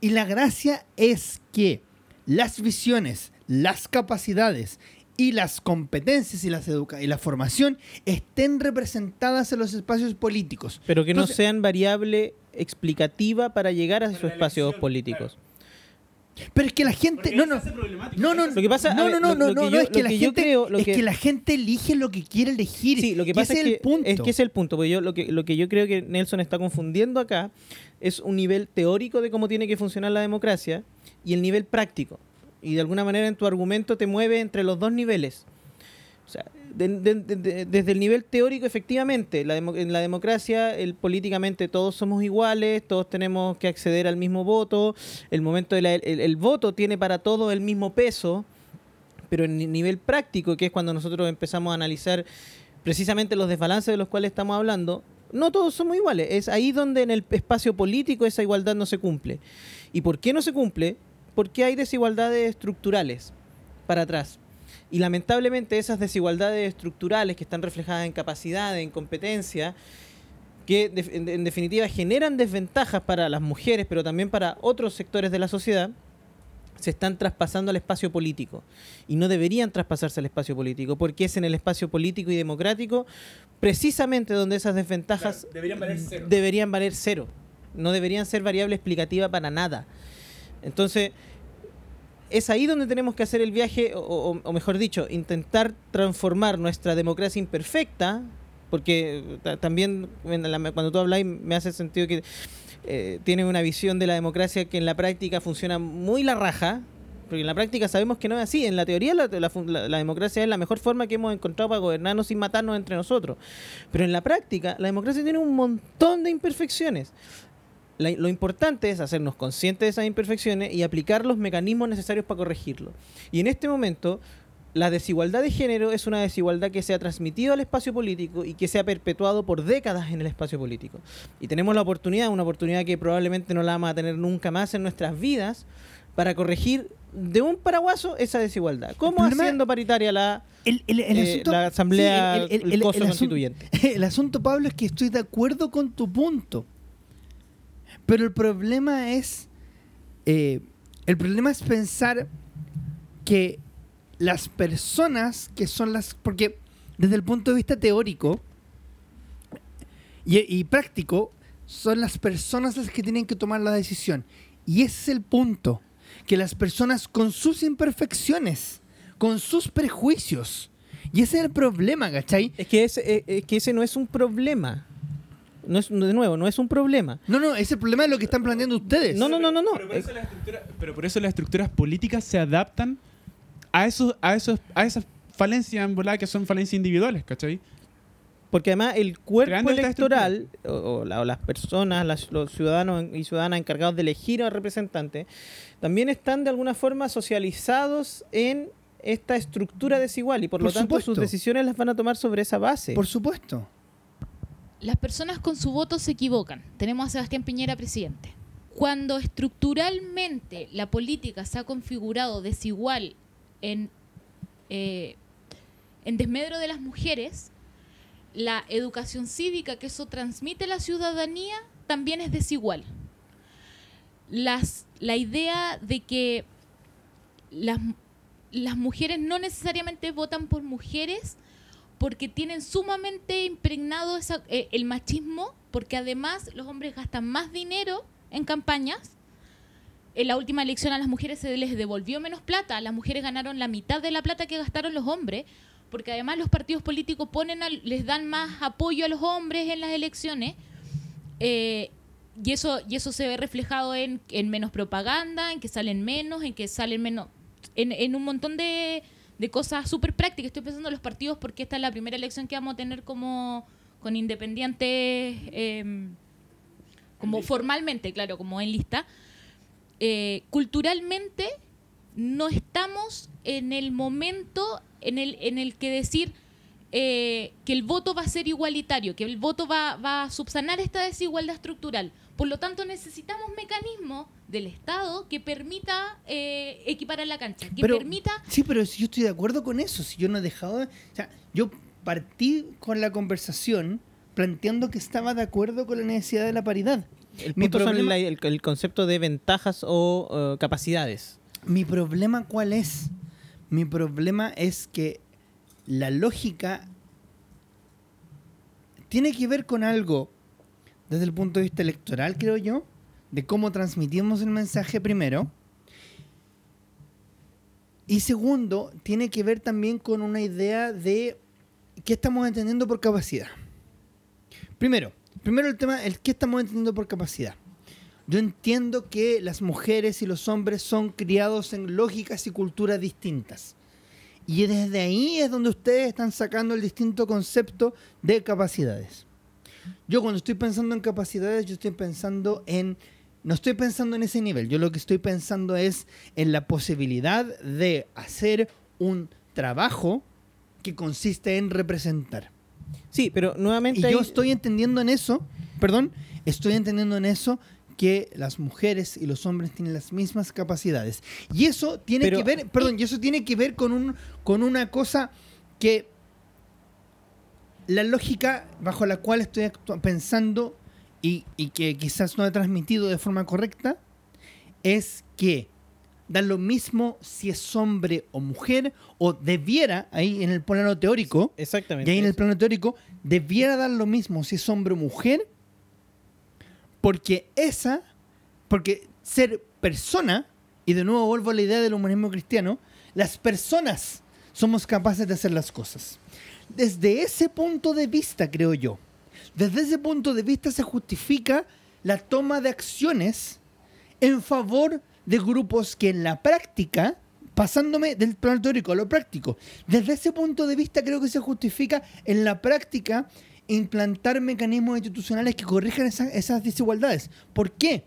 Y la gracia es que las visiones, las capacidades y las competencias y, las educa y la formación estén representadas en los espacios políticos. Pero que no sean variable explicativa para llegar a esos espacios políticos. Pero es que la gente... No, no. No, no, Lo que pasa- no, no, no, no, que es que la que gente, creo- lo es que- que la gente elige lo que quiere elegir. Sí, lo que Y pasa ese es que, el punto. es que ese es el punto, porque yo lo que, lo que yo creo que Nelson está confundiendo acá es un nivel teórico de cómo tiene que funcionar la democracia y el nivel práctico. Y de alguna manera en tu argumento te mueve entre los dos niveles. O sea, de- de- de- de- desde el nivel teórico, efectivamente, la en la democracia, el, políticamente todos somos iguales, todos tenemos que acceder al mismo voto, el momento del el, el voto tiene para todos el mismo peso, pero en ni- nivel práctico, que es cuando nosotros empezamos a analizar precisamente los desbalances de los cuales estamos hablando, no todos somos iguales. Es ahí donde en el espacio político esa igualdad no se cumple. ¿Y por qué no se cumple? Porque hay desigualdades estructurales para atrás. Y lamentablemente esas desigualdades estructurales que están reflejadas en capacidad, en competencia, que en, definitiva generan desventajas para las mujeres, pero también para otros sectores de la sociedad, se están traspasando al espacio político. Y no deberían traspasarse al espacio político, porque es en el espacio político y democrático precisamente donde esas desventajas deberían valer cero. deberían valer cero. No deberían ser variable explicativa para nada. Entonces, es ahí donde tenemos que hacer el viaje, o, o- mejor dicho, intentar transformar nuestra democracia imperfecta, porque ta- también cuando tú hablas me hace sentido que eh, tienes una visión de la democracia que en la práctica funciona muy la raja, porque en la práctica sabemos que no es así. En la teoría la, la- la democracia es la mejor forma que hemos encontrado para gobernarnos sin matarnos entre nosotros. Pero en la práctica la democracia tiene un montón de imperfecciones. La- lo importante es hacernos conscientes de esas imperfecciones y aplicar los mecanismos necesarios para corregirlo. Y en este momento, la desigualdad de género es una desigualdad que se ha transmitido al espacio político y que se ha perpetuado por décadas en el espacio político. Y tenemos la oportunidad, una oportunidad que probablemente no la vamos a tener nunca más en nuestras vidas, para corregir de un paraguaso esa desigualdad. ¿Cómo haciendo paritaria la, El, el- el eh, asunto, la asamblea, sí, el- coso constituyente? El asunto, Pablo, es que estoy de acuerdo con tu punto. Pero el problema es. eh, el problema es pensar que las personas que son las. Porque desde el punto de vista teórico y, y práctico, son las personas las que tienen que tomar la decisión. Y ese es el punto. Que las personas con sus imperfecciones, con sus prejuicios. Y ese es el problema, ¿cachai? Es que ese, eh, es que ese no es un problema. No es, de nuevo, no es un problema. No, no, ese es el problema de lo que están planteando ustedes. No, no, no, no, no. Pero por, eso las estructuras, pero por eso las estructuras políticas se adaptan a esos, a esos, a esas falencias en volada que son falencias individuales, ¿cachai? Porque además el cuerpo electoral, o, o la- o las personas, las- los ciudadanos y ciudadanas encargados de elegir a representantes, también están de alguna forma socializados en esta estructura desigual y por, lo tanto sus decisiones las van a tomar sobre esa base. Por supuesto. Las personas con su voto se equivocan. Tenemos a Sebastián Piñera presidente. Cuando estructuralmente la política se ha configurado desigual en, eh, en desmedro de las mujeres, la educación cívica que eso transmite a la ciudadanía también es desigual. Las, la idea de que las, las mujeres no necesariamente votan por mujeres porque tienen sumamente impregnado esa- eh, el machismo, porque además los hombres gastan más dinero en campañas. En la última elección a las mujeres se les devolvió menos plata, las mujeres ganaron la mitad de la plata que gastaron los hombres, porque además los partidos políticos ponen al- les dan más apoyo a los hombres en las elecciones. eh, y eso, y eso se ve reflejado en, en menos propaganda, en que salen menos, en que salen menos, en, en un montón de, de cosas súper prácticas. Estoy pensando en los partidos porque esta es la primera elección que vamos a tener como con independientes, eh, como formalmente, claro, como en lista. Eh, culturalmente no estamos en el momento en el, en el que decir eh, que el voto va a ser igualitario, que el voto va, va a subsanar esta desigualdad estructural. Por lo tanto, necesitamos mecanismos del Estado que permita eh, equiparar la cancha, que Pero- permita Sí, pero si yo estoy de acuerdo con eso, si yo no he dejado de- O sea, yo partí con la conversación planteando que estaba de acuerdo con la necesidad de la paridad. El Mi problema- la- el, el concepto de ventajas o eh, capacidades. Mi problema cuál es? Mi problema es que la lógica tiene que ver con algo desde el punto de vista electoral, creo yo, de cómo transmitimos el mensaje primero. Y segundo, tiene que ver también con una idea de qué estamos entendiendo por capacidad. Primero, primero el tema, el qué estamos entendiendo por capacidad. Yo entiendo que las mujeres y los hombres son criados en lógicas y culturas distintas. Y desde ahí es donde ustedes están sacando el distinto concepto de capacidades. Yo cuando estoy pensando en capacidades, yo estoy pensando en... No estoy pensando en ese nivel, yo lo que estoy pensando es en la posibilidad de hacer un trabajo que consiste en representar. Sí, pero nuevamente... Y yo estoy entendiendo en eso, perdón, estoy entendiendo en eso que las mujeres y los hombres tienen las mismas capacidades. Y eso tiene Pero- que ver, perdón, y eso tiene que ver con un con una cosa que la lógica bajo la cual estoy pensando y, y que quizás no he transmitido de forma correcta es que da lo mismo si es hombre o mujer o debiera ahí en el plano teórico Exactamente. y ahí en el plano teórico debiera dar lo mismo si es hombre o mujer, porque esa, porque ser persona, y de nuevo vuelvo a la idea del humanismo cristiano, las personas somos capaces de hacer las cosas. Desde ese punto de vista, creo yo, desde ese punto de vista se justifica la toma de acciones en favor de grupos que en la práctica, pasándome del plano teórico a lo práctico, desde ese punto de vista creo que se justifica en la práctica implantar mecanismos institucionales que corrijan esa- esas desigualdades. ¿Por qué?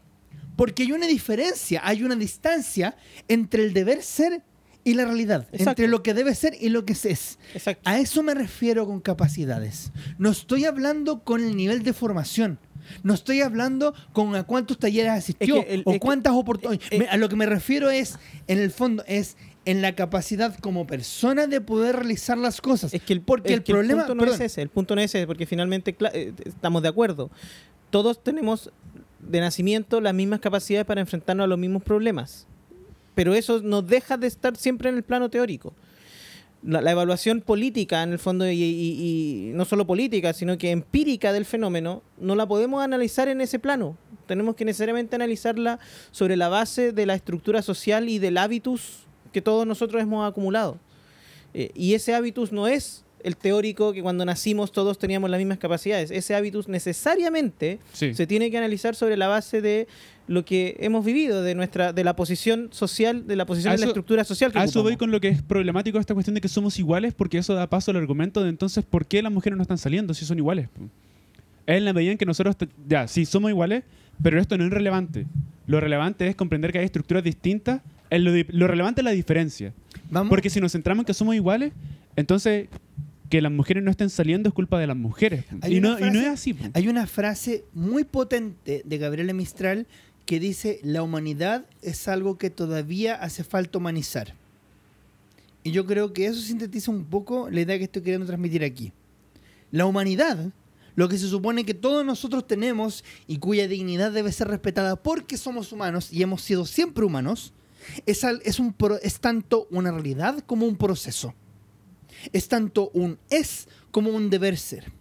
Porque hay una diferencia, hay una distancia entre el deber ser y la realidad, Exacto. entre lo que debe ser y lo que es. Exacto. A eso me refiero con capacidades. No estoy hablando con el nivel de formación. No estoy hablando con a cuántos talleres asistió Es que el- o cuántas oportunidades. eh, eh, a lo que me refiero es, en el fondo, es en la capacidad como persona de poder realizar las cosas. Es que el, Porque es el que problema- punto no perdón. es ese, el punto no es ese, porque finalmente eh, estamos de acuerdo. Todos tenemos de nacimiento las mismas capacidades para enfrentarnos a los mismos problemas. Pero eso no deja de estar siempre en el plano teórico. La, la evaluación política, en el fondo, y, y- y no solo política, sino que empírica del fenómeno, no la podemos analizar en ese plano. Tenemos que necesariamente analizarla sobre la base de la estructura social y del hábitus que todos nosotros hemos acumulado. Eh, y ese hábitus no es el teórico que cuando nacimos todos teníamos las mismas capacidades. Ese hábitus necesariamente Sí. se tiene que analizar sobre la base de lo que hemos vivido, de nuestra, de la posición social, de la posición de la estructura social que A eso voy con lo que es problemático esta cuestión de que somos iguales, porque eso da paso al argumento de entonces por qué las mujeres no están saliendo si son iguales. Es en la medida en que nosotros, ya, sí, somos iguales, pero esto no es relevante. Lo relevante es comprender que hay estructuras distintas. Lo, relevante es la diferencia. Vamos, Porque si nos centramos en que somos iguales, entonces que las mujeres no estén saliendo es culpa de las mujeres. Y una no, y no frase- es así. Hay una frase muy potente de Gabriela Mistral que dice, la humanidad es algo que todavía hace falta humanizar. Y yo creo que eso sintetiza un poco la idea que estoy queriendo transmitir aquí. La humanidad, lo que se supone que todos nosotros tenemos y cuya dignidad debe ser respetada porque somos humanos y hemos sido siempre humanos, es, al- es, un, pro- es tanto una realidad como un proceso. Es tanto un es como un deber ser.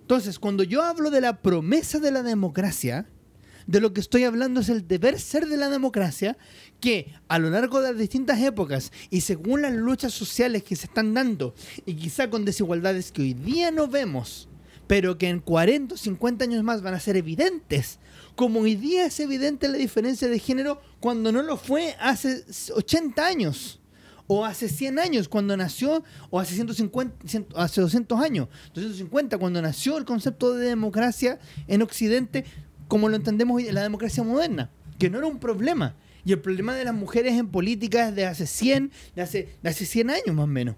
Entonces, cuando yo hablo de la promesa de la democracia, de lo que estoy hablando es el deber ser de la democracia, que a lo largo de las distintas épocas y según las luchas sociales que se están dando, y quizá con desigualdades que hoy día no vemos, pero que en 40 o 50 años más van a ser evidentes, como hoy día es evidente la diferencia de género cuando no lo fue hace 80 años o hace 100 años cuando nació, o hace 150, 100 hace 200 años, 250 cuando nació el concepto de democracia en Occidente, como lo entendemos hoy en la democracia moderna, que no era un problema. Y el problema de las mujeres en política es de hace 100, de hace, de hace 100 años más o menos,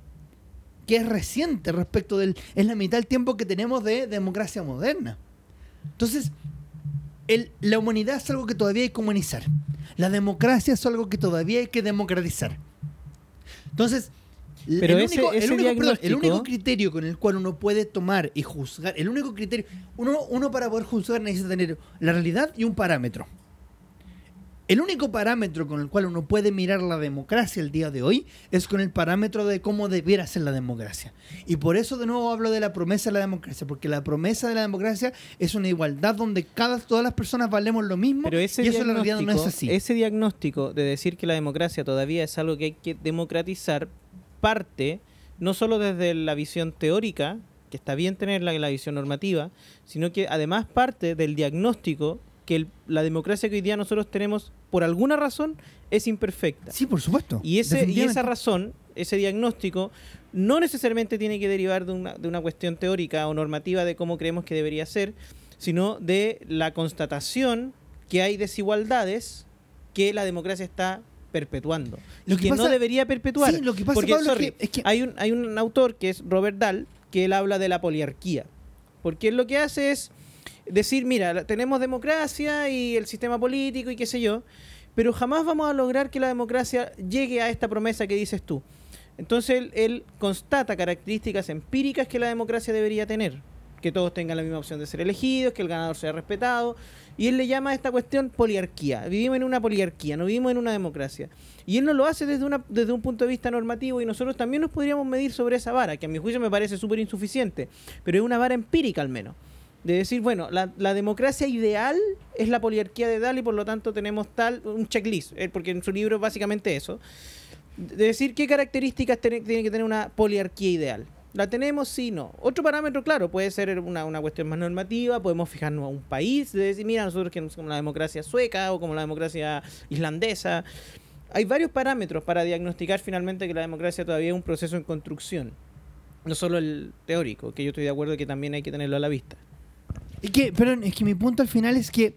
que es reciente respecto del, es la mitad del tiempo que tenemos de democracia moderna. Entonces, la humanidad es algo que todavía hay que humanizar. La democracia es algo que todavía hay que democratizar. Entonces, Pero el, ese- único, el único- perdón, el único criterio con el cual uno puede tomar y juzgar, el único criterio, uno, uno para poder juzgar necesita tener la realidad y un parámetro. El único parámetro con el cual uno puede mirar la democracia el día de hoy es con el parámetro de cómo debiera ser la democracia. Y por eso de nuevo hablo de la promesa de la democracia, porque la promesa de la democracia es una igualdad donde cada, todas las personas valemos lo mismo Pero ese y eso en la realidad no es así. Ese diagnóstico de decir que la democracia todavía es algo que hay que democratizar parte no solo desde la visión teórica, que está bien tener la, la visión normativa, sino que además parte del diagnóstico que el- la democracia que hoy día nosotros tenemos, por alguna razón, es imperfecta. Sí, por supuesto. Y, ese, y esa razón, ese diagnóstico, no necesariamente tiene que derivar de una, de una cuestión teórica o normativa de cómo creemos que debería ser, sino de la constatación que hay desigualdades que la democracia está perpetuando. Lo y que que no debería perpetuar. Sí, lo que pasa, Porque, Pablo, es sorry, que- es que- hay, un, hay un autor que es Robert Dahl, que él habla de la poliarquía. Porque él lo que hace es decir, mira, tenemos democracia y el sistema político y qué sé yo, pero jamás vamos a lograr que la democracia llegue a esta promesa que dices tú. Entonces él, él constata características empíricas que la democracia debería tener. Que todos tengan la misma opción de ser elegidos, que el ganador sea respetado. Y él le llama a esta cuestión poliarquía. Vivimos en una poliarquía, no vivimos en una democracia. Y él no lo hace desde, una, desde un punto de vista normativo y nosotros también nos podríamos medir sobre esa vara, que a mi juicio me parece súper insuficiente, pero es una vara empírica al menos. De decir, bueno, la, democracia ideal es la poliarquía de Dahl y por lo tanto tenemos tal, un checklist, eh, porque en su libro es básicamente eso. De decir qué características tiene, que tener una poliarquía ideal. ¿La tenemos? Sí, no. Otro parámetro, claro, puede ser una, cuestión más normativa, podemos fijarnos a un país, de decir, mira, nosotros que somos la democracia sueca o como la democracia islandesa. Hay varios parámetros para diagnosticar finalmente que la democracia todavía es un proceso en construcción. No solo el teórico, que yo estoy de acuerdo que también hay que tenerlo a la vista. Es que, pero es que mi punto al final es que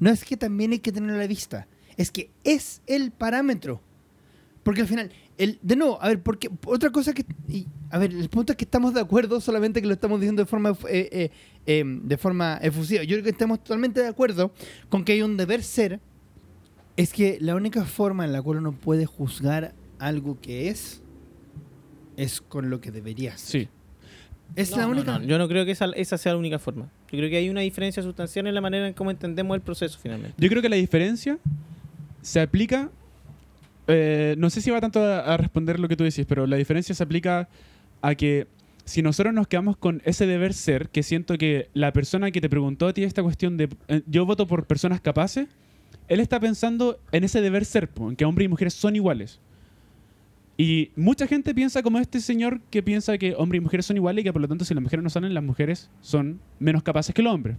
no es que también hay que tenerlo a la vista, es que es el parámetro. Porque al final, el, de nuevo, a ver, porque otra cosa que. y, a ver, el punto es que estamos de acuerdo, solamente que lo estamos diciendo de forma, eh, eh, eh, de forma efusiva. Yo creo que estamos totalmente de acuerdo con que hay un deber ser. Es que la única forma en la cual uno puede juzgar algo que es, es con lo que debería ser. Sí. Es No, la única. no, yo no creo que esa, esa sea la única forma. Yo creo que hay una diferencia sustancial en la manera en cómo entendemos el proceso finalmente. Yo creo que la diferencia se aplica. eh, no sé si va tanto a, a responder lo que tú decís, pero la diferencia se aplica a que si nosotros nos quedamos con ese deber ser, que siento que la persona que te preguntó a ti esta cuestión de eh, yo voto por personas capaces, él está pensando en ese deber ser, en que hombres y mujeres son iguales. Y mucha gente piensa como este señor que piensa que hombres y mujeres son iguales y que por lo tanto si las mujeres no salen, las mujeres son menos capaces que los hombres.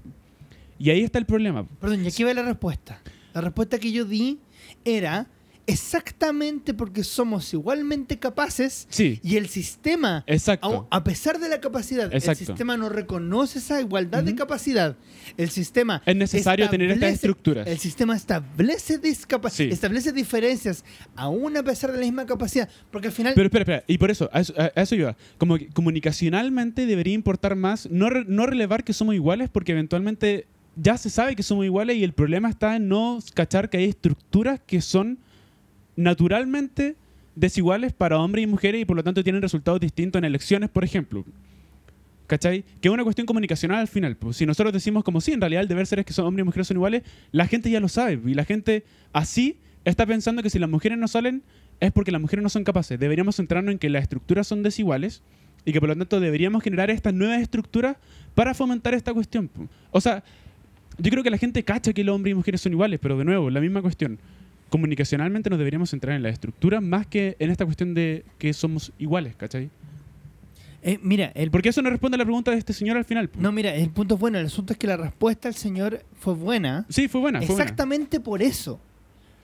Y ahí está el problema. Perdón, y aquí va la respuesta. La respuesta que yo di era exactamente porque somos igualmente capaces Sí, y el sistema, exacto. aun- a pesar de la capacidad, Exacto. el sistema no reconoce esa igualdad de Ujú. capacidad. El sistema Es necesario tener estas estructuras. El sistema establece Sí. establece diferencias aún a pesar de la misma capacidad, porque al final Pero espera, espera. Y por eso, a eso, a- a eso iba. Como que comunicacionalmente debería importar más no, re- no relevar que somos iguales porque eventualmente ya se sabe que somos iguales y el problema está en no cachar que hay estructuras que son naturalmente desiguales para hombres y mujeres y por lo tanto tienen resultados distintos en elecciones, por ejemplo. ¿Cachai? Que es una cuestión comunicacional al final. Pues. Si nosotros decimos como sí, en realidad el deber ser es que son hombres y mujeres son iguales, la gente ya lo sabe. Y la gente así está pensando que si las mujeres no salen es porque las mujeres no son capaces. Deberíamos centrarnos en que las estructuras son desiguales y que por lo tanto deberíamos generar estas nuevas estructuras para fomentar esta cuestión. po. O sea, yo creo que la gente cacha que los hombres y mujeres son iguales, pero de nuevo, la misma cuestión. Comunicacionalmente nos deberíamos centrar en las estructuras más que en esta cuestión de que somos iguales, ¿cachai? eh, mira, el Porque eso no responde a la pregunta de este señor al final. no, mira, el punto es bueno, el asunto es que la respuesta del señor fue buena. Sí, fue buena, fue buena. Exactamente por eso.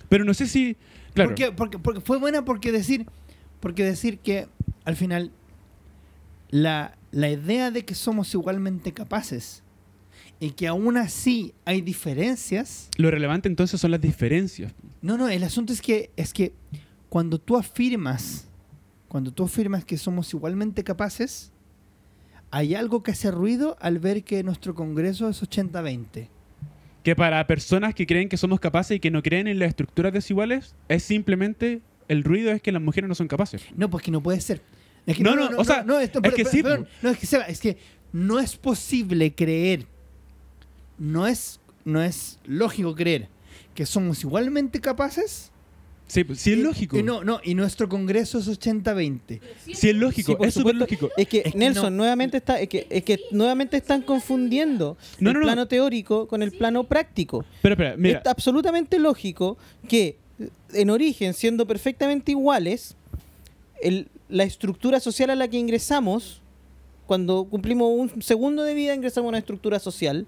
Pero no sé si... Claro. Porque, porque, porque fue buena porque decir, porque decir que al final la, la idea de que somos igualmente capaces y que aún así hay diferencias. Lo relevante entonces son las diferencias. No, no, el asunto es que es que cuando tú afirmas, cuando tú afirmas que somos igualmente capaces, hay algo que hace ruido al ver que nuestro Congreso es 80-20. Que para personas que creen que somos capaces y que no creen en las estructuras desiguales, es simplemente el ruido es que las mujeres no son capaces. No, pues que no puede ser. Es que No, no, o sea, esto- es que sí, perdón, no, es que Seba, es que no es posible creer, no es, no es lógico creer que somos igualmente capaces. Sí, pues, sí es y- lógico. Y no, no, y nuestro Congreso es 80-20. Sí es lógico, Sí, es súper lógico. Es que Es que Nelson no- nuevamente está, es que, es que nuevamente están confundiendo No, el no, no. plano teórico con el plano práctico. Pero espera, mira, Es absolutamente lógico que en origen, siendo perfectamente iguales, el- la estructura social a la que ingresamos, cuando cumplimos un segundo de vida, ingresamos a una estructura social,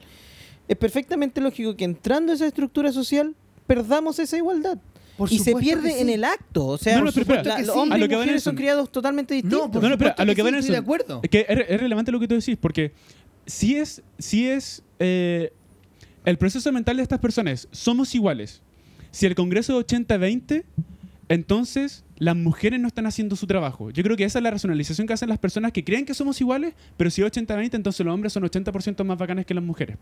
es perfectamente lógico que entrando a esa estructura social, perdamos esa igualdad. Por y se pierde sí. en el acto. O sea, No, no, pero espera. la- que los hombres A lo y que va mujeres son criados totalmente distintos. No, por No, no, pero a lo que que va sí, estoy de acuerdo. Es que es, es relevante lo que tú decís, porque si es, si es eh, el proceso mental de estas personas, somos iguales. Si el Congreso es 80-20, entonces las mujeres no están haciendo su trabajo. Yo creo que esa es la racionalización que hacen las personas que creen que somos iguales, pero si es 80-20, entonces los hombres son 80% más bacanes que las mujeres.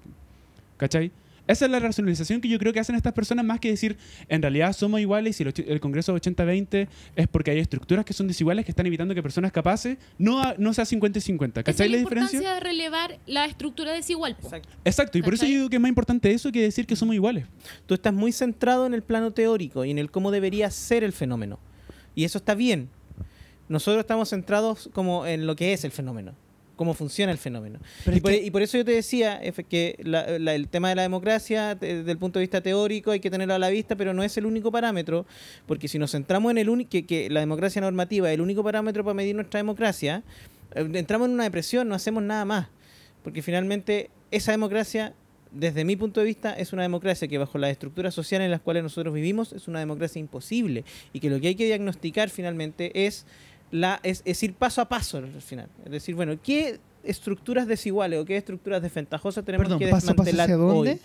¿Cachai? Esa es la racionalización que yo creo que hacen estas personas más que decir, en realidad somos iguales y si el, el Congreso es 80-20 es porque hay estructuras que son desiguales que están evitando que personas capaces no, no sea 50 y 50. Esa ¿Cachai es la la importancia diferencia? de relevar la estructura desigual. Exacto. Exacto, y por eso yo digo que es más importante eso que decir que somos iguales. Tú estás muy centrado en el plano teórico y en el cómo debería ser el fenómeno. Y eso está bien. Nosotros estamos centrados como en lo que es el fenómeno, cómo funciona el fenómeno. Pero Y por, que- y por eso yo te decía que la- la- el tema de la democracia, te- desde el punto de vista teórico, hay que tenerlo a la vista, pero no es el único parámetro, porque si nos centramos en el único, que, que la democracia normativa es el único parámetro para medir nuestra democracia, eh, entramos en una depresión, no hacemos nada más. Porque finalmente esa democracia, desde mi punto de vista, es una democracia que bajo las estructuras sociales en las cuales nosotros vivimos es una democracia imposible. Y que lo que hay que diagnosticar finalmente es, la, es, es ir paso a paso al final. Es decir, bueno, ¿qué estructuras desiguales o qué estructuras desventajosas tenemos Perdón, que paso a paso desmantelar hacia dónde?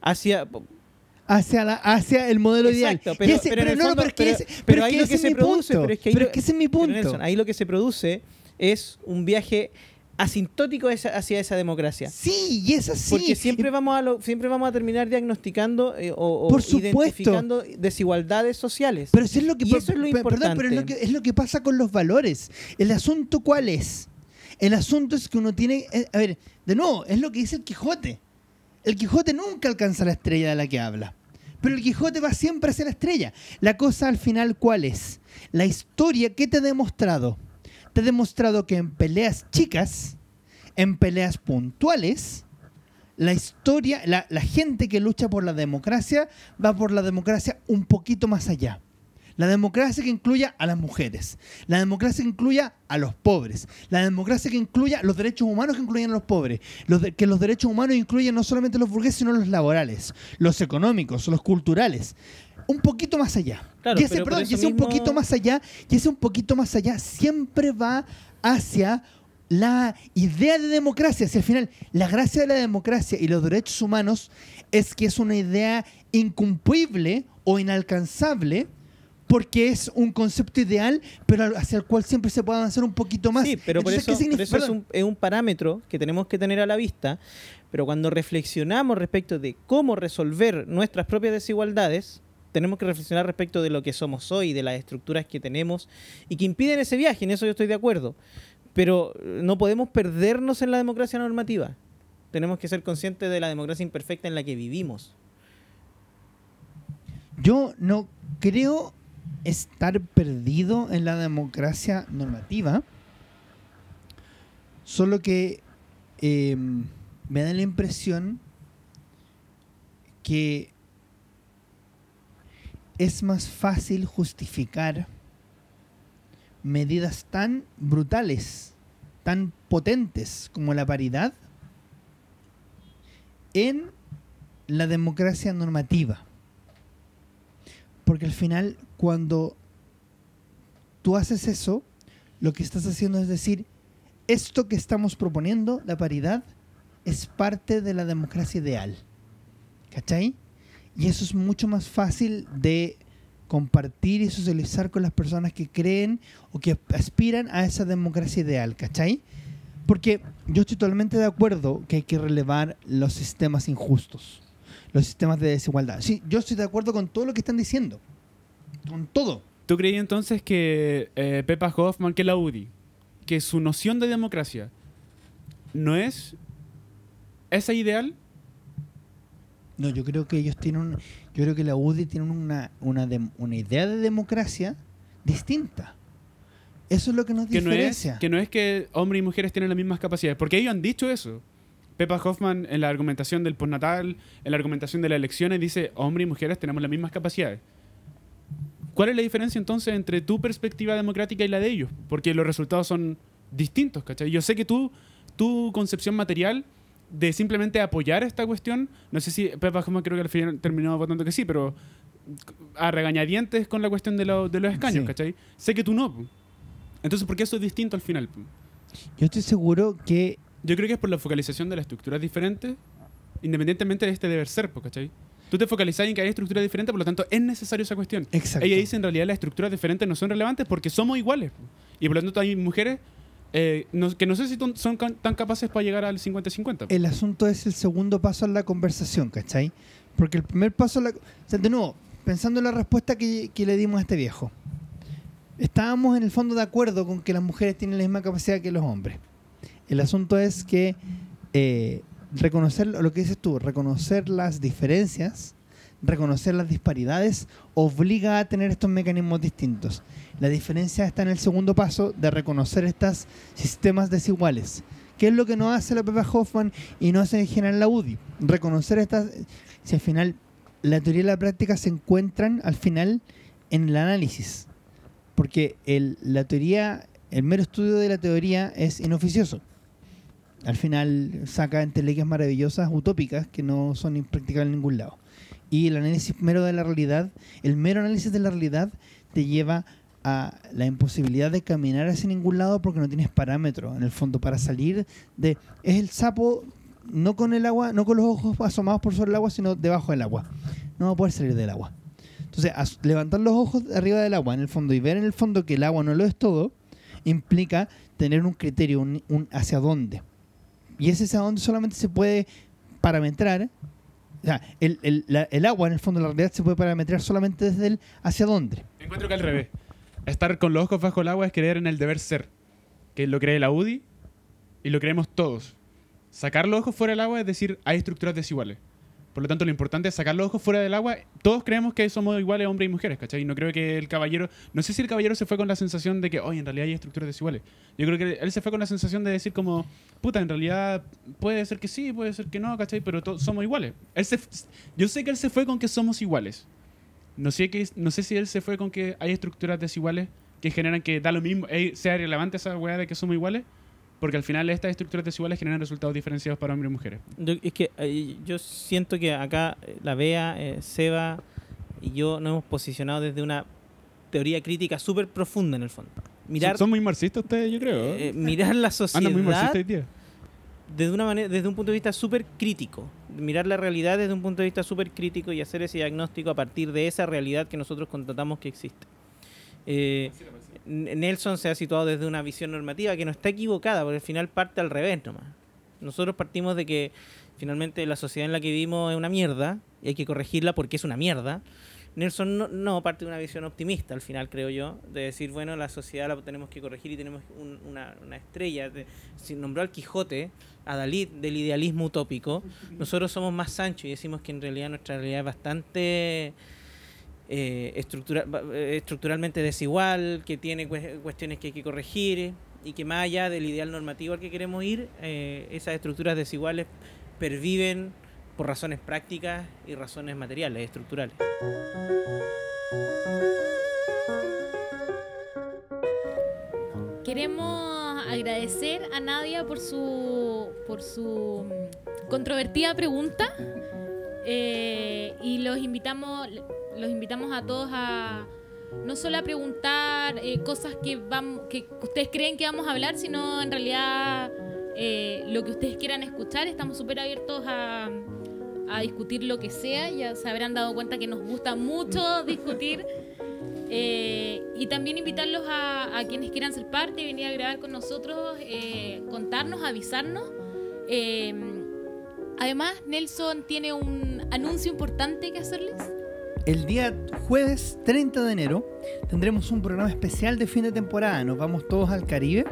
Hacia, Hacia, la, hacia el modelo Exacto, ideal. pero- ese- pero el no, fondo- pero es que pero- ese- pero pero ahí lo que se produce, pero es que Pero Pero, ahí lo que se produce es un viaje asintótico hacia esa democracia. Sí, y es así. Porque siempre vamos a lo- siempre vamos a terminar diagnosticando eh, o, Por identificando desigualdades sociales. Pero si es lo que Y eso es lo perdón, pero es lo, importante. que, es lo que pasa con los valores. El asunto cuál es? El asunto es que uno tiene, eh, a ver, de nuevo, es lo que dice el Quijote. El Quijote nunca alcanza la estrella de la que habla. Pero el Quijote va siempre hacia la estrella. La cosa al final cuál es? La historia que te ha demostrado. Ha demostrado que en peleas chicas, en peleas puntuales, la historia, la, gente que lucha por la democracia va por la democracia un poquito más allá. La democracia que incluya a las mujeres. La democracia que incluya a los pobres. La democracia que incluya los derechos humanos que incluyen a los pobres. Los que los derechos humanos incluyen no solamente los burgueses, sino los laborales, los económicos, los culturales. Un poquito más allá. Claro, y ese, perdón, y un poquito más allá, y ese un poquito más allá siempre va hacia la idea de democracia. Si al final la gracia de la democracia y los derechos humanos es que es una idea incumplible o inalcanzable porque es un concepto ideal, pero hacia el cual siempre se puede avanzar un poquito más. Sí, pero por Entonces, eso, ¿qué por eso es, Perdón. un, es un parámetro que tenemos que tener a la vista, pero cuando reflexionamos respecto de cómo resolver nuestras propias desigualdades, tenemos que reflexionar respecto de lo que somos hoy, de las estructuras que tenemos y que impiden ese viaje, en eso yo estoy de acuerdo. Pero eh, no podemos perdernos en la democracia normativa. Tenemos que ser conscientes de la democracia imperfecta en la que vivimos. Yo no creo estar perdido en la democracia normativa, solo que eh, me da la impresión que es más fácil justificar medidas tan brutales, tan potentes como la paridad en la democracia normativa. Porque al final, cuando tú haces eso, lo que estás haciendo es decir, esto que estamos proponiendo, la paridad, es parte de la democracia ideal. ¿Cachai? Y eso es mucho más fácil de compartir y socializar con las personas que creen o que aspiran a esa democracia ideal, ¿cachai? Porque yo estoy totalmente de acuerdo que hay que relevar los sistemas injustos, los sistemas de desigualdad. Sí, yo estoy de acuerdo con todo lo que están diciendo, con todo. ¿Tú creí entonces que eh, Hoffman, que la UDI, que su noción de democracia no es esa ideal? No, yo creo que ellos tienen, un- yo creo que la UDI tiene una, una, una idea de democracia distinta. Eso es lo que nos que no, es, diferencia. que no es que hombres y mujeres tienen las mismas capacidades, porque ellos han dicho eso. Pepa Hoffman en la argumentación del postnatal, en la argumentación de las elecciones, dice hombres y mujeres tenemos las mismas capacidades. ¿Cuál es la diferencia entonces entre tu perspectiva democrática y la de ellos? Porque los resultados son distintos, ¿cachai? Yo sé que tú, tu concepción material de simplemente apoyar esta cuestión, no sé si Pepa Hoffman creo que al final terminó votando que sí, pero a regañadientes con la cuestión de, lo- de los escaños, Sí. ¿cachai? Sé que tú no. Entonces, ¿por qué eso es distinto al final? Yo estoy seguro que Yo creo que es por la focalización de las estructuras diferentes, independientemente de este deber ser, ¿cachai? Tú te focalizas en que hay estructuras diferentes, por lo tanto es necesario esa cuestión. Exacto. Ella dice en realidad las estructuras diferentes no son relevantes porque somos iguales. Y por lo tanto hay mujeres eh, no- que no sé si son tan capaces para llegar al 50-50. po. el asunto es el segundo paso en la conversación, ¿cachai? Porque el primer paso, la, o sea, de nuevo, pensando en la respuesta que, que le dimos a este viejo, estábamos en el fondo de acuerdo con que las mujeres tienen la misma capacidad que los hombres. El asunto es que eh, reconocer lo que dices tú, reconocer las diferencias, reconocer las disparidades, obliga a tener estos mecanismos distintos. La diferencia está en el segundo paso de reconocer estos sistemas desiguales. ¿Qué es lo que no hace la Pepa Hoffman y no hace en general la UDI? Reconocer estas... Si al final la teoría y la práctica se encuentran al final en el análisis. Porque el- la teoría, el mero estudio de la teoría es inoficioso. Al final saca entelequias maravillosas, utópicas, que no son impracticables en ningún lado. Y el análisis mero de la realidad, el mero análisis de la realidad te lleva a la imposibilidad de caminar hacia ningún lado porque no tienes parámetro, en el fondo, para salir de... Es el sapo no con el agua, no con los ojos asomados por sobre el agua, sino debajo del agua. No va a poder salir del agua. Entonces, levantar los ojos arriba del agua, en el fondo, y ver en el fondo que el agua no lo es todo, implica tener un criterio, un hacia dónde. Y ese hacia dónde solamente se puede parametrar. O sea, el, agua, en el fondo, la realidad se puede parametrar solamente desde el hacia dónde. Encuentro que al revés. Estar con los ojos bajo el agua es creer en el deber ser, que lo cree la UDI y lo creemos todos. Sacar los ojos fuera del agua es decir, hay estructuras desiguales. Por lo tanto, lo importante es sacar los ojos fuera del agua. Todos creemos que somos iguales hombres y mujeres, ¿cachai? No creo que el caballero... No sé si el caballero se fue con la sensación de que, oye, en realidad hay estructuras desiguales. Yo creo que él se fue con la sensación de decir como, puta, en realidad puede ser que sí, puede ser que no, ¿cachai? Pero to- somos iguales. Él se, yo sé que él se fue con que somos iguales. No sé, que, no sé si él se fue con que hay estructuras desiguales que generan que da lo mismo, eh, sea relevante esa weá de que somos iguales, porque al final estas estructuras desiguales generan resultados diferenciados para hombres y mujeres. Yo- es que eh, yo siento que acá eh, la Bea, eh, Seba y yo nos hemos posicionado desde una teoría crítica súper profunda en el fondo. Mirar, son, son muy marxistas ustedes, yo creo. eh, mirar la Andan muy sociedad marxistas hoy día. desde una manera, desde un punto de vista súper crítico. Mirar la realidad desde un punto de vista súper crítico y hacer ese diagnóstico a partir de esa realidad que nosotros constatamos que existe. Eh, Nelson se ha situado desde una visión normativa que no está equivocada, porque al final parte al revés nomás. Nosotros partimos de que finalmente la sociedad en la que vivimos es una mierda y hay que corregirla porque es una mierda. Nelson no, parte de una visión optimista al final, creo yo, de decir, bueno, la sociedad la tenemos que corregir y tenemos un- una, una estrella. De, si nombró al Quijote, a Dalí, del idealismo utópico, nosotros somos más Sancho y decimos que en realidad nuestra realidad es bastante eh, estructura- eh, estructuralmente desigual, que tiene cues- cuestiones que hay que corregir y que más allá del ideal normativo al que queremos ir, eh, esas estructuras desiguales perviven por razones prácticas y razones materiales, estructurales. Queremos agradecer a Nadia por su, por su controvertida pregunta eh, y los invitamos, los invitamos a todos a no solo a preguntar eh, cosas que, vam- que ustedes creen que vamos a hablar, sino en realidad eh, lo que ustedes quieran escuchar. Estamos súper abiertos a, a discutir lo que sea. Ya se habrán dado cuenta que nos gusta mucho discutir. Eh, y también invitarlos a, a quienes quieran ser parte, venir a grabar con nosotros, contarnos, avisarnos. Además, Nelson tiene un anuncio importante que hacerles. El día jueves 30 de enero tendremos un programa especial de fin de temporada. Nos vamos todos al Caribe.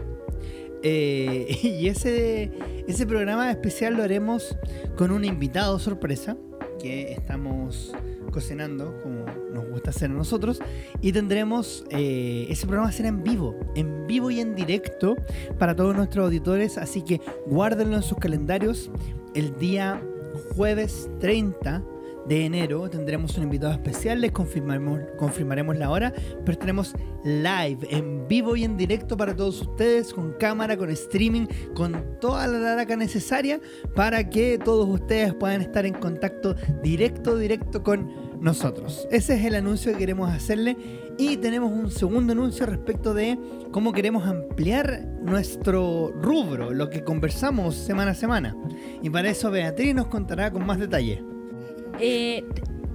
Eh, y ese, ese programa especial lo haremos con un invitado sorpresa. que estamos cocinando, como nos gusta hacer a nosotros, y tendremos eh, ese programa será en vivo, en vivo y en directo para todos nuestros auditores, así que guárdenlo en sus calendarios. El día jueves 30 de enero tendremos un invitado especial, les confirmaremos, confirmaremos la hora, pero tenemos live, en vivo y en directo para todos ustedes, con cámara, con streaming, con toda la laraca necesaria para que todos ustedes puedan estar en contacto directo, directo con nosotros. Ese es el anuncio que queremos hacerle y tenemos un segundo anuncio respecto de cómo queremos ampliar nuestro rubro, lo que conversamos semana a semana. Y para eso Beatriz nos contará con más detalle. Eh,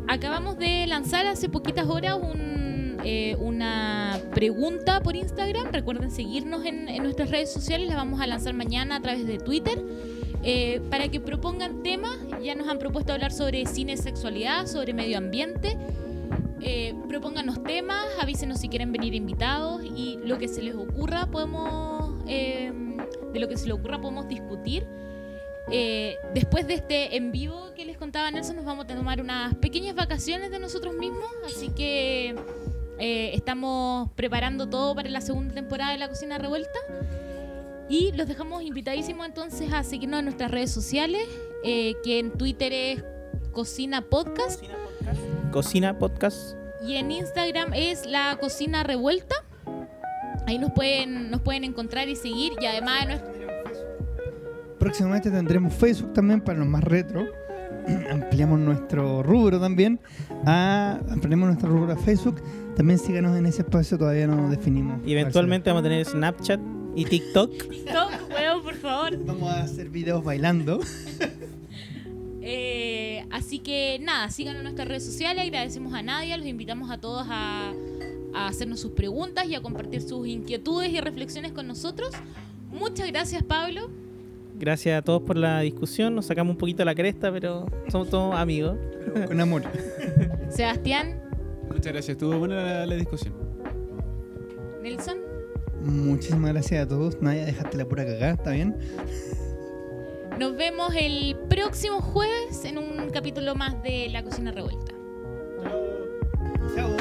acabamos de lanzar hace poquitas horas un, eh, una pregunta por Instagram. Recuerden seguirnos en, en nuestras redes sociales. La vamos a lanzar mañana a través de Twitter. Eh, para que propongan temas. Ya nos han propuesto hablar sobre cine, sexualidad, sobre medio ambiente. Eh, propónganos temas, avísenos si quieren venir invitados y lo que se les ocurra podemos eh, de lo que se les ocurra podemos discutir. Eh, después de este en vivo que les contaba Nelson, nos vamos a tomar unas pequeñas vacaciones de nosotros mismos, así que eh, estamos preparando todo para la segunda temporada de La Cocina Revuelta. Y los dejamos invitadísimos entonces a seguirnos en nuestras redes sociales, eh, que en Twitter es Cocina Podcast Cocina Podcast. y en Instagram es La Cocina Revuelta. Ahí nos pueden, nos pueden encontrar y seguir. Y además de nuestro, Próximamente tendremos Facebook también para los más retro. Ampliamos nuestro rubro también. A, ampliamos nuestro rubro a Facebook. También síganos en ese espacio, todavía no definimos. Y eventualmente vamos a tener Snapchat y TikTok. TikTok, weón, por favor. Vamos a hacer videos bailando. Eh, así que nada, síganos en nuestras redes sociales, agradecemos a Nadia, los invitamos a todos a, a hacernos sus preguntas y a compartir sus inquietudes y reflexiones con nosotros. Muchas gracias Pablo. Gracias a todos por la discusión. Nos sacamos un poquito la cresta, pero somos todos amigos. Con amor. Sebastián, Muchas gracias, estuvo buena la, la discusión. Nelson, Muchísimas gracias a todos. Naya, dejaste la pura cagada, ¿está bien? Nos vemos el próximo jueves en un capítulo más de La Cocina Revuelta. Chao.